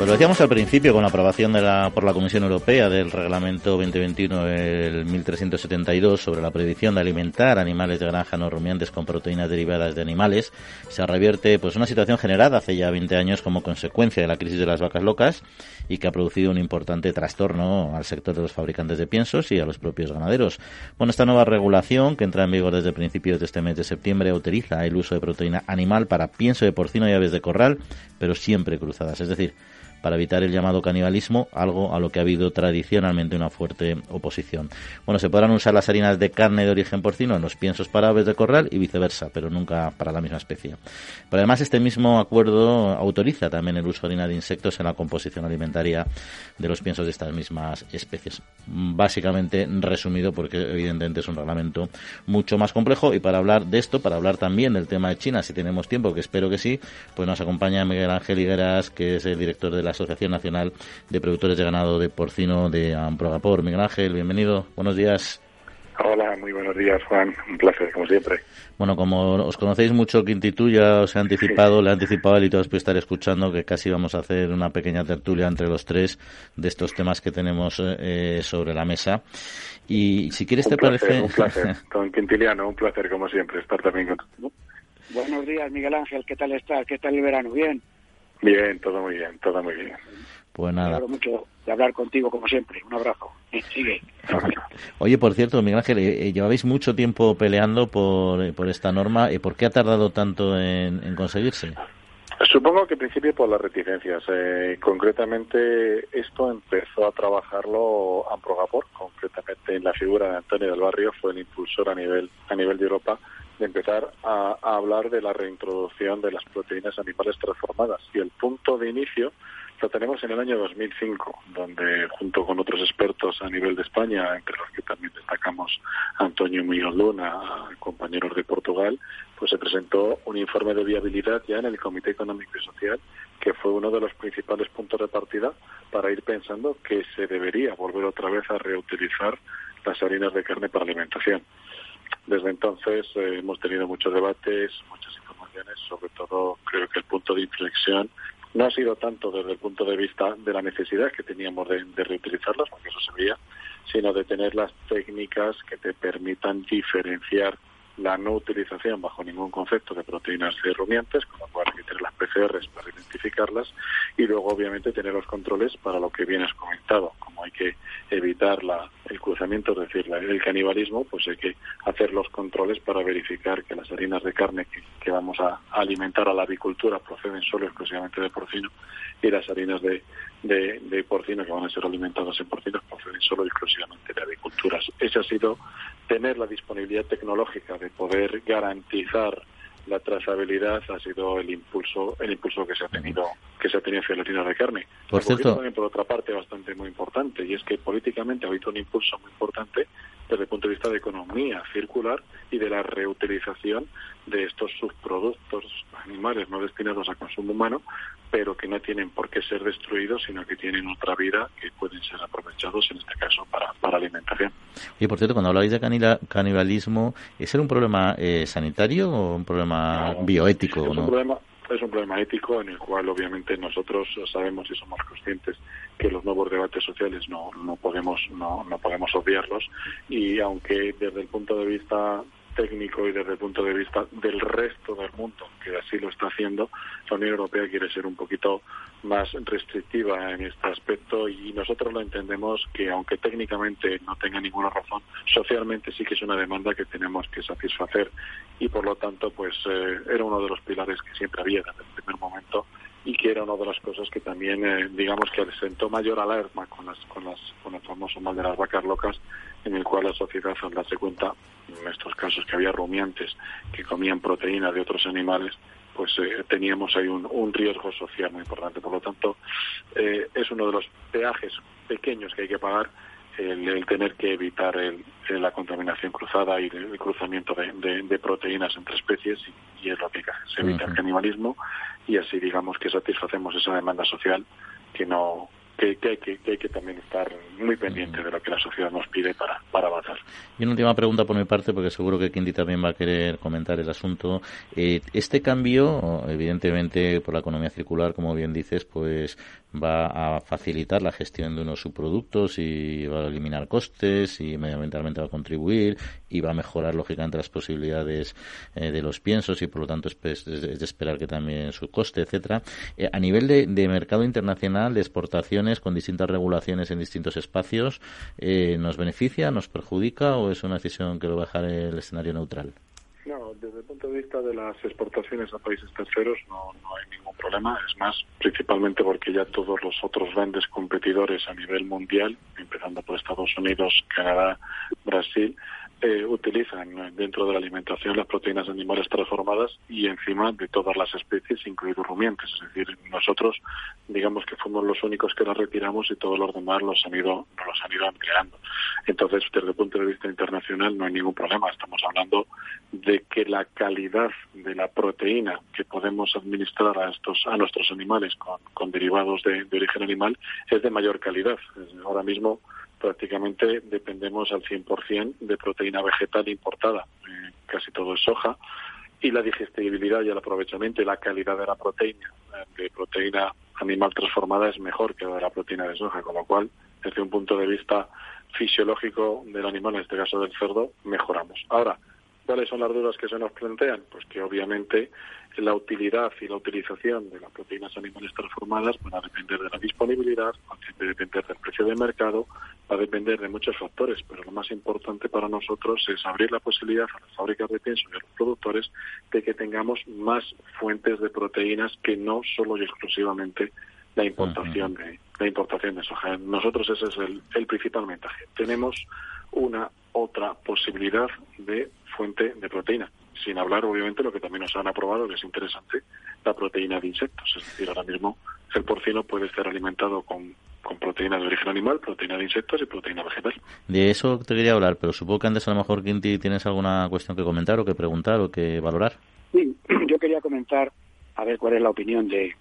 S2: Pues lo decíamos al principio con la aprobación de la, por la Comisión Europea del Reglamento 2021 el 1372 sobre la prohibición de alimentar animales de granja no rumiantes con proteínas derivadas de animales, se revierte pues una situación generada hace ya 20 años como consecuencia de la crisis de las vacas locas y que ha producido un importante trastorno al sector de los fabricantes de piensos y a los propios ganaderos. Bueno, esta nueva regulación que entra en vigor desde principios de este mes de septiembre autoriza el uso de proteína animal para pienso de porcino y aves de corral, pero siempre cruzadas, es decir, para evitar el llamado canibalismo, algo a lo que ha habido tradicionalmente una fuerte oposición. Bueno, se podrán usar las harinas de carne de origen porcino en los piensos para aves de corral y viceversa, pero nunca para la misma especie. Pero además este mismo acuerdo autoriza también el uso de harina de insectos en la composición alimentaria de los piensos de estas mismas especies. Básicamente resumido porque evidentemente es un reglamento mucho más complejo y para hablar de esto, para hablar también del tema de China, si tenemos tiempo, que espero que sí, pues nos acompaña Miguel Ángel Higueras, que es el director de la Asociación Nacional de Productores de Ganado de Porcino de Amprogapor. Miguel Ángel, bienvenido, buenos días.
S7: Hola, muy buenos días, Juan. Un placer, como siempre.
S2: Bueno, como os conocéis mucho, Quintitu ya os he anticipado, le he anticipado y todos podéis estar escuchando que casi vamos a hacer una pequeña tertulia entre los tres de estos temas que tenemos eh, sobre la mesa. Y si quieres, te parece.
S7: Un placer, con Quintiliano, un placer, como siempre, estar también contigo.
S6: Buenos días, Miguel Ángel, ¿qué tal estás? ¿Qué tal el verano? ¿Bien?
S7: Bien, todo muy bien, todo muy bien.
S2: Pues nada.
S6: Me mucho de hablar contigo, como siempre. Un abrazo. Sigue.
S2: Oye, por cierto, Miguel Ángel, eh, eh, llevabais mucho tiempo peleando por, eh, por esta norma. ¿Por qué ha tardado tanto en, conseguirse?
S7: Supongo que en principio por las reticencias. concretamente, esto empezó a trabajarlo Amprogapor, concretamente en la figura de Antonio del Barrio, fue el impulsor a nivel, a nivel de Europa de empezar a, hablar de la reintroducción de las proteínas animales transformadas. Y el punto de inicio lo tenemos en el año 2005, donde junto con otros expertos a nivel de España, entre los que también destacamos Antonio Muñoz Luna, compañeros de Portugal, pues se presentó un informe de viabilidad ya en el Comité Económico y Social, que fue uno de los principales puntos de partida para ir pensando que se debería volver otra vez a reutilizar las harinas de carne para alimentación. Desde entonces eh, hemos tenido muchos debates, muchas informaciones, sobre todo creo que el punto de inflexión no ha sido tanto desde el punto de vista de la necesidad que teníamos de, de reutilizarlas, porque eso se veía, sino de tener las técnicas que te permitan diferenciar la no utilización bajo ningún concepto de proteínas rumiantes, con lo cual hay que tener las PCRs para identificarlas y luego obviamente tener los controles para lo que bien has comentado, como hay que evitar la, el cruzamiento, es decir, el canibalismo, pues hay que hacer los controles para verificar que las harinas de carne que, vamos a alimentar a la avicultura proceden solo exclusivamente de porcino y las harinas de, de, porcino que van a ser alimentadas en porcinos proceden solo exclusivamente de aviculturas. Ese ha sido tener la disponibilidad tecnológica de poder garantizar la trazabilidad ha sido el impulso el impulso que se ha tenido que se ha tenido hacia la de carne.
S2: Por cierto,
S7: también por otra parte bastante muy importante y es que políticamente ha habido un impulso muy importante desde el punto de vista de economía circular y de la reutilización de estos subproductos animales no destinados a consumo humano, pero que no tienen por qué ser destruidos, sino que tienen otra vida que pueden ser aprovechados, en este caso, para, para alimentación.
S2: Y por cierto, cuando habláis de canibalismo, ¿es un problema eh, sanitario o un problema bioético?
S7: Es un problema es un problema ético en el cual obviamente nosotros sabemos y somos conscientes que los nuevos debates sociales no, no podemos no, no podemos obviarlos. Y aunque desde el punto de vista técnico y desde el punto de vista del resto del mundo, que así lo está haciendo, la Unión Europea quiere ser un poquito más restrictiva en este aspecto y nosotros lo entendemos que aunque técnicamente no tenga ninguna razón, socialmente sí que es una demanda que tenemos que satisfacer y por lo tanto pues eh, era uno de los pilares que siempre había desde el primer momento y que era una de las cosas que también eh, digamos que sentó mayor alarma con las con las con el famoso mal de las vacas locas en el cual la sociedad al darse cuenta en estos casos que había rumiantes que comían proteína de otros animales pues eh, teníamos ahí un, un, riesgo social muy importante. Por lo tanto, eh, es uno de los peajes pequeños que hay que pagar el, tener que evitar el, la contaminación cruzada y el, cruzamiento de, de, proteínas entre especies y, es lo que se evita el canibalismo y así digamos que satisfacemos esa demanda social que no que, hay que, que, hay que también estar muy pendiente de lo que la sociedad nos pide para, para avanzar.
S2: Y una última pregunta por mi parte, porque seguro que Quinti también va a querer comentar el asunto. Eh, este cambio, evidentemente, por la economía circular, como bien dices, pues va a facilitar la gestión de unos subproductos y va a eliminar costes y medioambientalmente va a contribuir y va a mejorar lógicamente las posibilidades eh, de los piensos y por lo tanto es, de esperar que también su coste, etcétera. Eh, a nivel de, de, mercado internacional de exportaciones con distintas regulaciones en distintos espacios, eh, ¿nos beneficia, nos perjudica o es una decisión que lo va a dejar el escenario neutral?
S7: No, desde el punto de vista de las exportaciones a países terceros no, no hay ningún problema. Es más, principalmente porque ya todos los otros grandes competidores a nivel mundial, empezando por Estados Unidos, Canadá, Brasil, eh, utilizan dentro de la alimentación las proteínas animales transformadas y encima de todas las especies, incluidos rumiantes. Es decir, nosotros, digamos que fuimos los únicos que las retiramos y todos los demás los han ido, los han ido empleando. Entonces, desde el punto de vista internacional no hay ningún problema. Estamos hablando de que la calidad de la proteína que podemos administrar a estos, a nuestros animales con, con derivados de, de origen animal es de mayor calidad. Ahora mismo prácticamente dependemos al 100% de proteína vegetal importada, eh, casi todo es soja, y la digestibilidad y el aprovechamiento y la calidad de la proteína, eh, de proteína animal transformada es mejor que de la proteína de soja, con lo cual, desde un punto de vista fisiológico del animal, en este caso del cerdo, mejoramos. Ahora, ¿cuáles son las dudas que se nos plantean? Pues que obviamente la utilidad y la utilización de las proteínas animales transformadas van a depender de la disponibilidad, va a depender del precio de mercado, va a depender de muchos factores, pero lo más importante para nosotros es abrir la posibilidad a las fábricas de pienso y a los productores de que tengamos más fuentes de proteínas que no solo y exclusivamente la importación de la importación de soja. Nosotros ese es el, el principal mensaje. Tenemos una otra posibilidad de fuente de proteína sin hablar obviamente lo que también nos han aprobado, que es interesante, la proteína de insectos. Es decir, ahora mismo el porcino puede estar alimentado con, con proteína de origen animal, proteína de insectos y proteína vegetal.
S2: De eso te quería hablar, pero supongo que antes a lo mejor, Quinti, tienes alguna cuestión que comentar o que preguntar o que valorar.
S6: Sí, yo quería comentar, a ver cuál es la opinión de,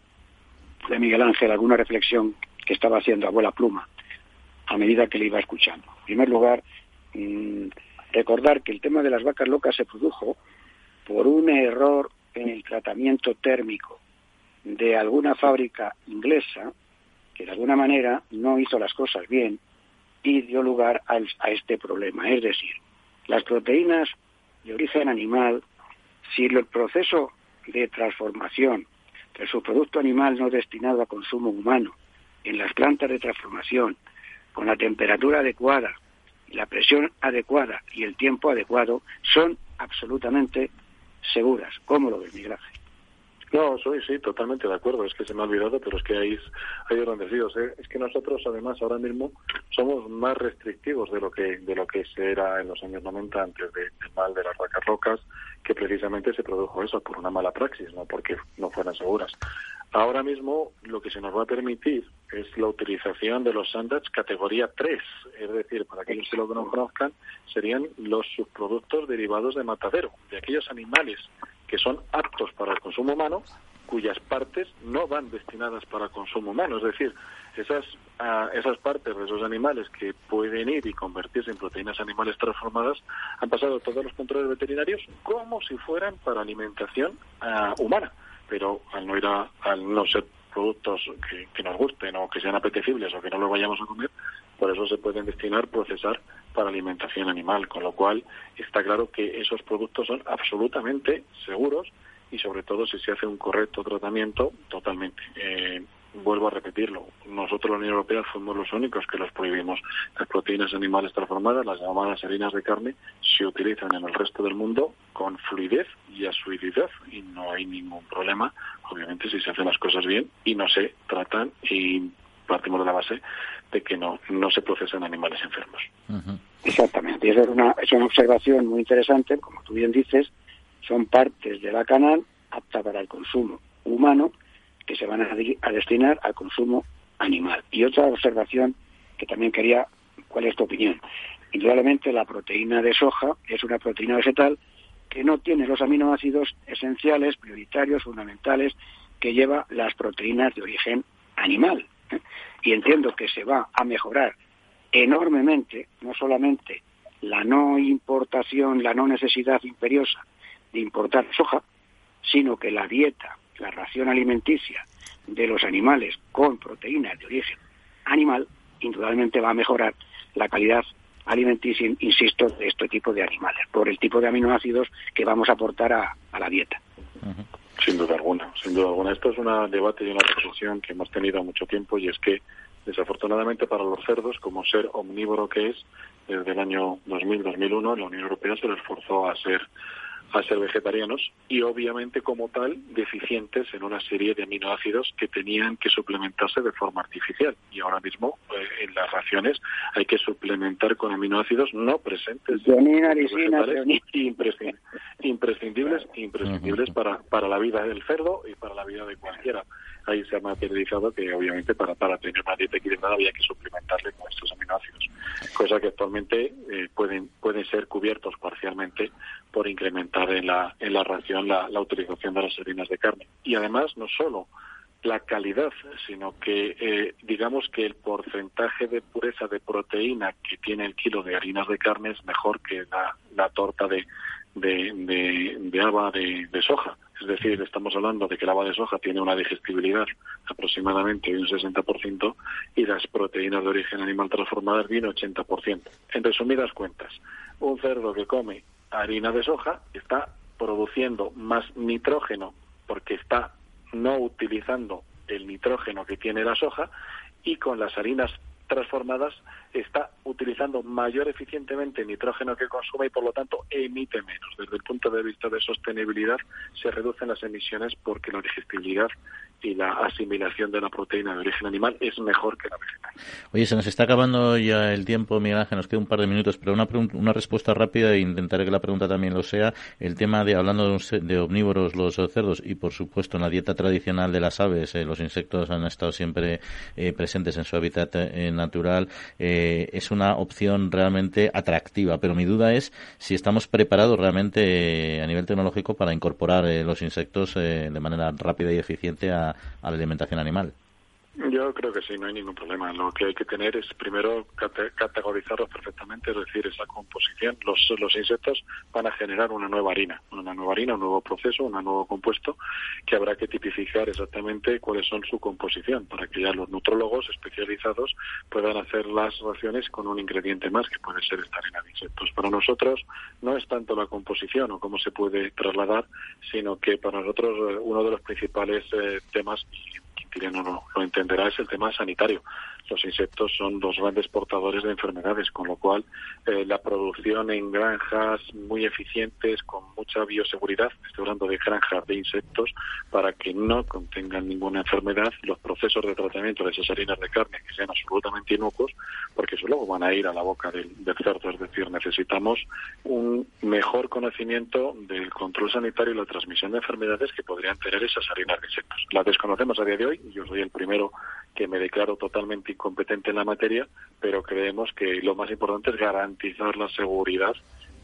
S6: de Miguel Ángel, alguna reflexión que estaba haciendo abuela Pluma a medida que le iba escuchando. En primer lugar, mmm, recordar que el tema de las vacas locas se produjo por un error en el tratamiento térmico de alguna fábrica inglesa que de alguna manera no hizo las cosas bien y dio lugar a, este problema. Es decir, las proteínas de origen animal, si el proceso de transformación del subproducto animal no destinado a consumo humano en las plantas de transformación, con la temperatura adecuada, la presión adecuada y el tiempo adecuado, son absolutamente seguras. ¿Cómo lo ves, Miguel
S7: No, soy sí, totalmente de acuerdo. Es que se me ha olvidado, pero es que hay, hay grandes. Es que nosotros, además, ahora mismo somos más restrictivos de lo que de lo que se era en los años 90 antes del mal de las vacas locas, que precisamente se produjo eso por una mala praxis, no porque no fueran seguras. Ahora mismo lo que se nos va a permitir es la utilización de los sándwiches categoría 3, es decir, para aquellos que lo no conozcan, serían los subproductos derivados de matadero, de aquellos animales que son aptos para el consumo humano, cuyas partes no van destinadas para consumo humano, es decir, esas, uh, esas partes de esos animales que pueden ir y convertirse en proteínas animales transformadas han pasado todos los controles veterinarios como si fueran para alimentación uh, humana. Pero al no ir a, al no ser productos que, nos gusten o que sean apetecibles o que no los vayamos a comer, por eso se pueden destinar, procesar para alimentación animal, con lo cual está claro que esos productos son absolutamente seguros y sobre todo si se hace un correcto tratamiento totalmente. Eh, vuelvo a repetirlo, nosotros la Unión Europea fuimos los únicos que los prohibimos. Las proteínas animales transformadas, las llamadas harinas de carne, se utilizan en el resto del mundo con fluidez y asuididad y no hay ningún problema, obviamente si se hacen las cosas bien y no se tratan y partimos de la base de que no, no se procesan animales enfermos.
S6: Exactamente, y esa es una, es una observación muy interesante, como tú bien dices, son partes de la canal apta para el consumo humano que se van a, destinar al consumo animal. Y otra observación que también quería, ¿cuál es tu opinión? Indudablemente la proteína de soja es una proteína vegetal que no tiene los aminoácidos esenciales, prioritarios, fundamentales, que lleva las proteínas de origen animal. Y entiendo que se va a mejorar enormemente, no solamente la no importación, la no necesidad imperiosa de importar soja, sino que la dieta la ración alimenticia de los animales con proteínas de origen animal, indudablemente va a mejorar la calidad alimenticia, insisto, de este tipo de animales, por el tipo de aminoácidos que vamos a aportar a, la dieta.
S7: Sin duda alguna, sin duda alguna. Esto es un debate y una reflexión que hemos tenido mucho tiempo y es que, desafortunadamente para los cerdos, como ser omnívoro que es, desde el año 2000-2001 la Unión Europea se le esforzó a ser a ser vegetarianos y obviamente como tal deficientes en una serie de aminoácidos que tenían que suplementarse de forma artificial. Y ahora mismo eh, en las raciones hay que suplementar con aminoácidos no presentes imprescindibles imprescindibles para para la vida del cerdo y para la vida de cualquiera. Ahí se ha materializado que obviamente para, para tener una dieta equilibrada había que suplementarle con estos aminoácidos, cosa que actualmente eh, pueden, pueden ser cubiertos parcialmente incrementar en la, en la ración la, la utilización de las harinas de carne. Y además, no solo la calidad, sino que eh, digamos que el porcentaje de pureza de proteína que tiene el kilo de harinas de carne es mejor que la, la torta de, de, de, de haba de, soja. Es decir, estamos hablando de que la haba de soja tiene una digestibilidad aproximadamente de un 60% y las proteínas de origen animal transformadas de un 80%. En resumidas cuentas, un cerdo que come harina de soja está produciendo más nitrógeno porque está no utilizando el nitrógeno que tiene la soja y con las harinas transformadas está utilizando mayor eficientemente nitrógeno que consume y por lo tanto emite menos. Desde el punto de vista de sostenibilidad se reducen las emisiones porque la digestibilidad y la asimilación de la proteína de origen animal es mejor que la vegetal.
S2: Oye, se nos está acabando ya el tiempo, Miguel Ángel, nos queda un par de minutos, pero una, una respuesta rápida e intentaré que la pregunta también lo sea. El tema de, hablando de, omnívoros, los cerdos, y por supuesto en la dieta tradicional de las aves, eh, los insectos han estado siempre eh, presentes en su hábitat eh, natural, es una opción realmente atractiva, pero mi duda es si estamos preparados realmente a nivel tecnológico para incorporar los insectos de manera rápida y eficiente a a, la alimentación animal.
S7: Yo creo que sí, no hay ningún problema. Lo que hay que tener es primero categorizarlos perfectamente, es decir, esa composición. Los, los insectos van a generar una nueva harina, una nueva harina, un nuevo proceso, un nuevo compuesto que habrá que tipificar exactamente cuáles son su composición para que ya los nutrólogos especializados puedan hacer las raciones con un ingrediente más que puede ser esta harina de insectos. Para nosotros no es tanto la composición o cómo se puede trasladar, sino que para nosotros eh, uno de los principales eh, temas no lo, lo entenderá, es el tema sanitario. Los insectos son dos grandes portadores de enfermedades, con lo cual eh, la producción en granjas muy eficientes, con mucha bioseguridad, estoy hablando de granjas de insectos, para que no contengan ninguna enfermedad, los procesos de tratamiento de esas harinas de carne que sean absolutamente inocuos, porque eso luego van a ir a la boca del cerdo, es decir, necesitamos un mejor conocimiento del control sanitario y la transmisión de enfermedades que podrían tener esas harinas de insectos. Las desconocemos a día de hoy, y yo soy el primero que me declaro totalmente incompetente en la materia, pero creemos que lo más importante es garantizar la seguridad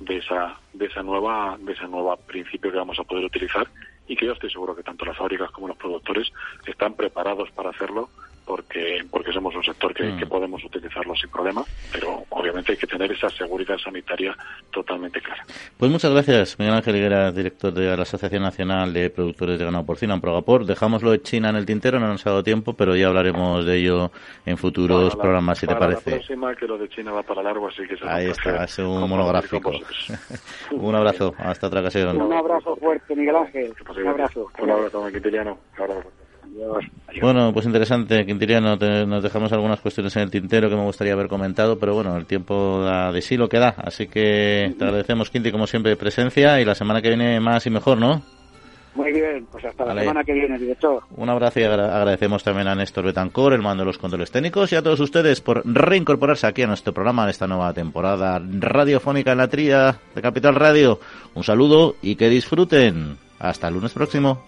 S7: de esa de esa nueva de esa nueva principio que vamos a poder utilizar y que yo estoy seguro que tanto las fábricas como los productores están preparados para hacerlo porque porque somos un sector que,
S2: Mm.
S7: que podemos utilizarlo sin problema, pero obviamente hay que tener esa seguridad sanitaria totalmente clara.
S2: Pues muchas gracias, Miguel Ángel Higuera, director de la Asociación Nacional de Productores de Ganado Porcino, Progapor. Dejámoslo de China en el tintero, no nos ha dado tiempo, pero ya hablaremos de ello en futuros
S7: Para la-
S2: programas, si te parece.
S7: La próxima, que lo de China va para largo, así que
S2: Ahí está, es un monográfico. Un abrazo, hasta otra ocasión.
S6: Un abrazo fuerte, Miguel Ángel. Un abrazo.
S7: Un abrazo. Un abrazo.
S6: Adiós.
S2: Bueno, pues interesante, Quintiliano. te- nos dejamos algunas cuestiones en el tintero que me gustaría haber comentado, pero bueno, el tiempo da de sí lo que da. Así que te agradecemos, Quinti, como siempre, presencia y la semana que viene más y mejor, ¿no?
S6: Muy bien, pues hasta
S2: Vale.
S6: la semana que viene, director.
S2: Un abrazo y agra- agradecemos también a Néstor Betancor, el mando de los controles técnicos, y a todos ustedes por reincorporarse aquí a nuestro programa en esta nueva temporada radiofónica en la tría de Capital Radio. Un saludo y que disfruten. Hasta el lunes próximo.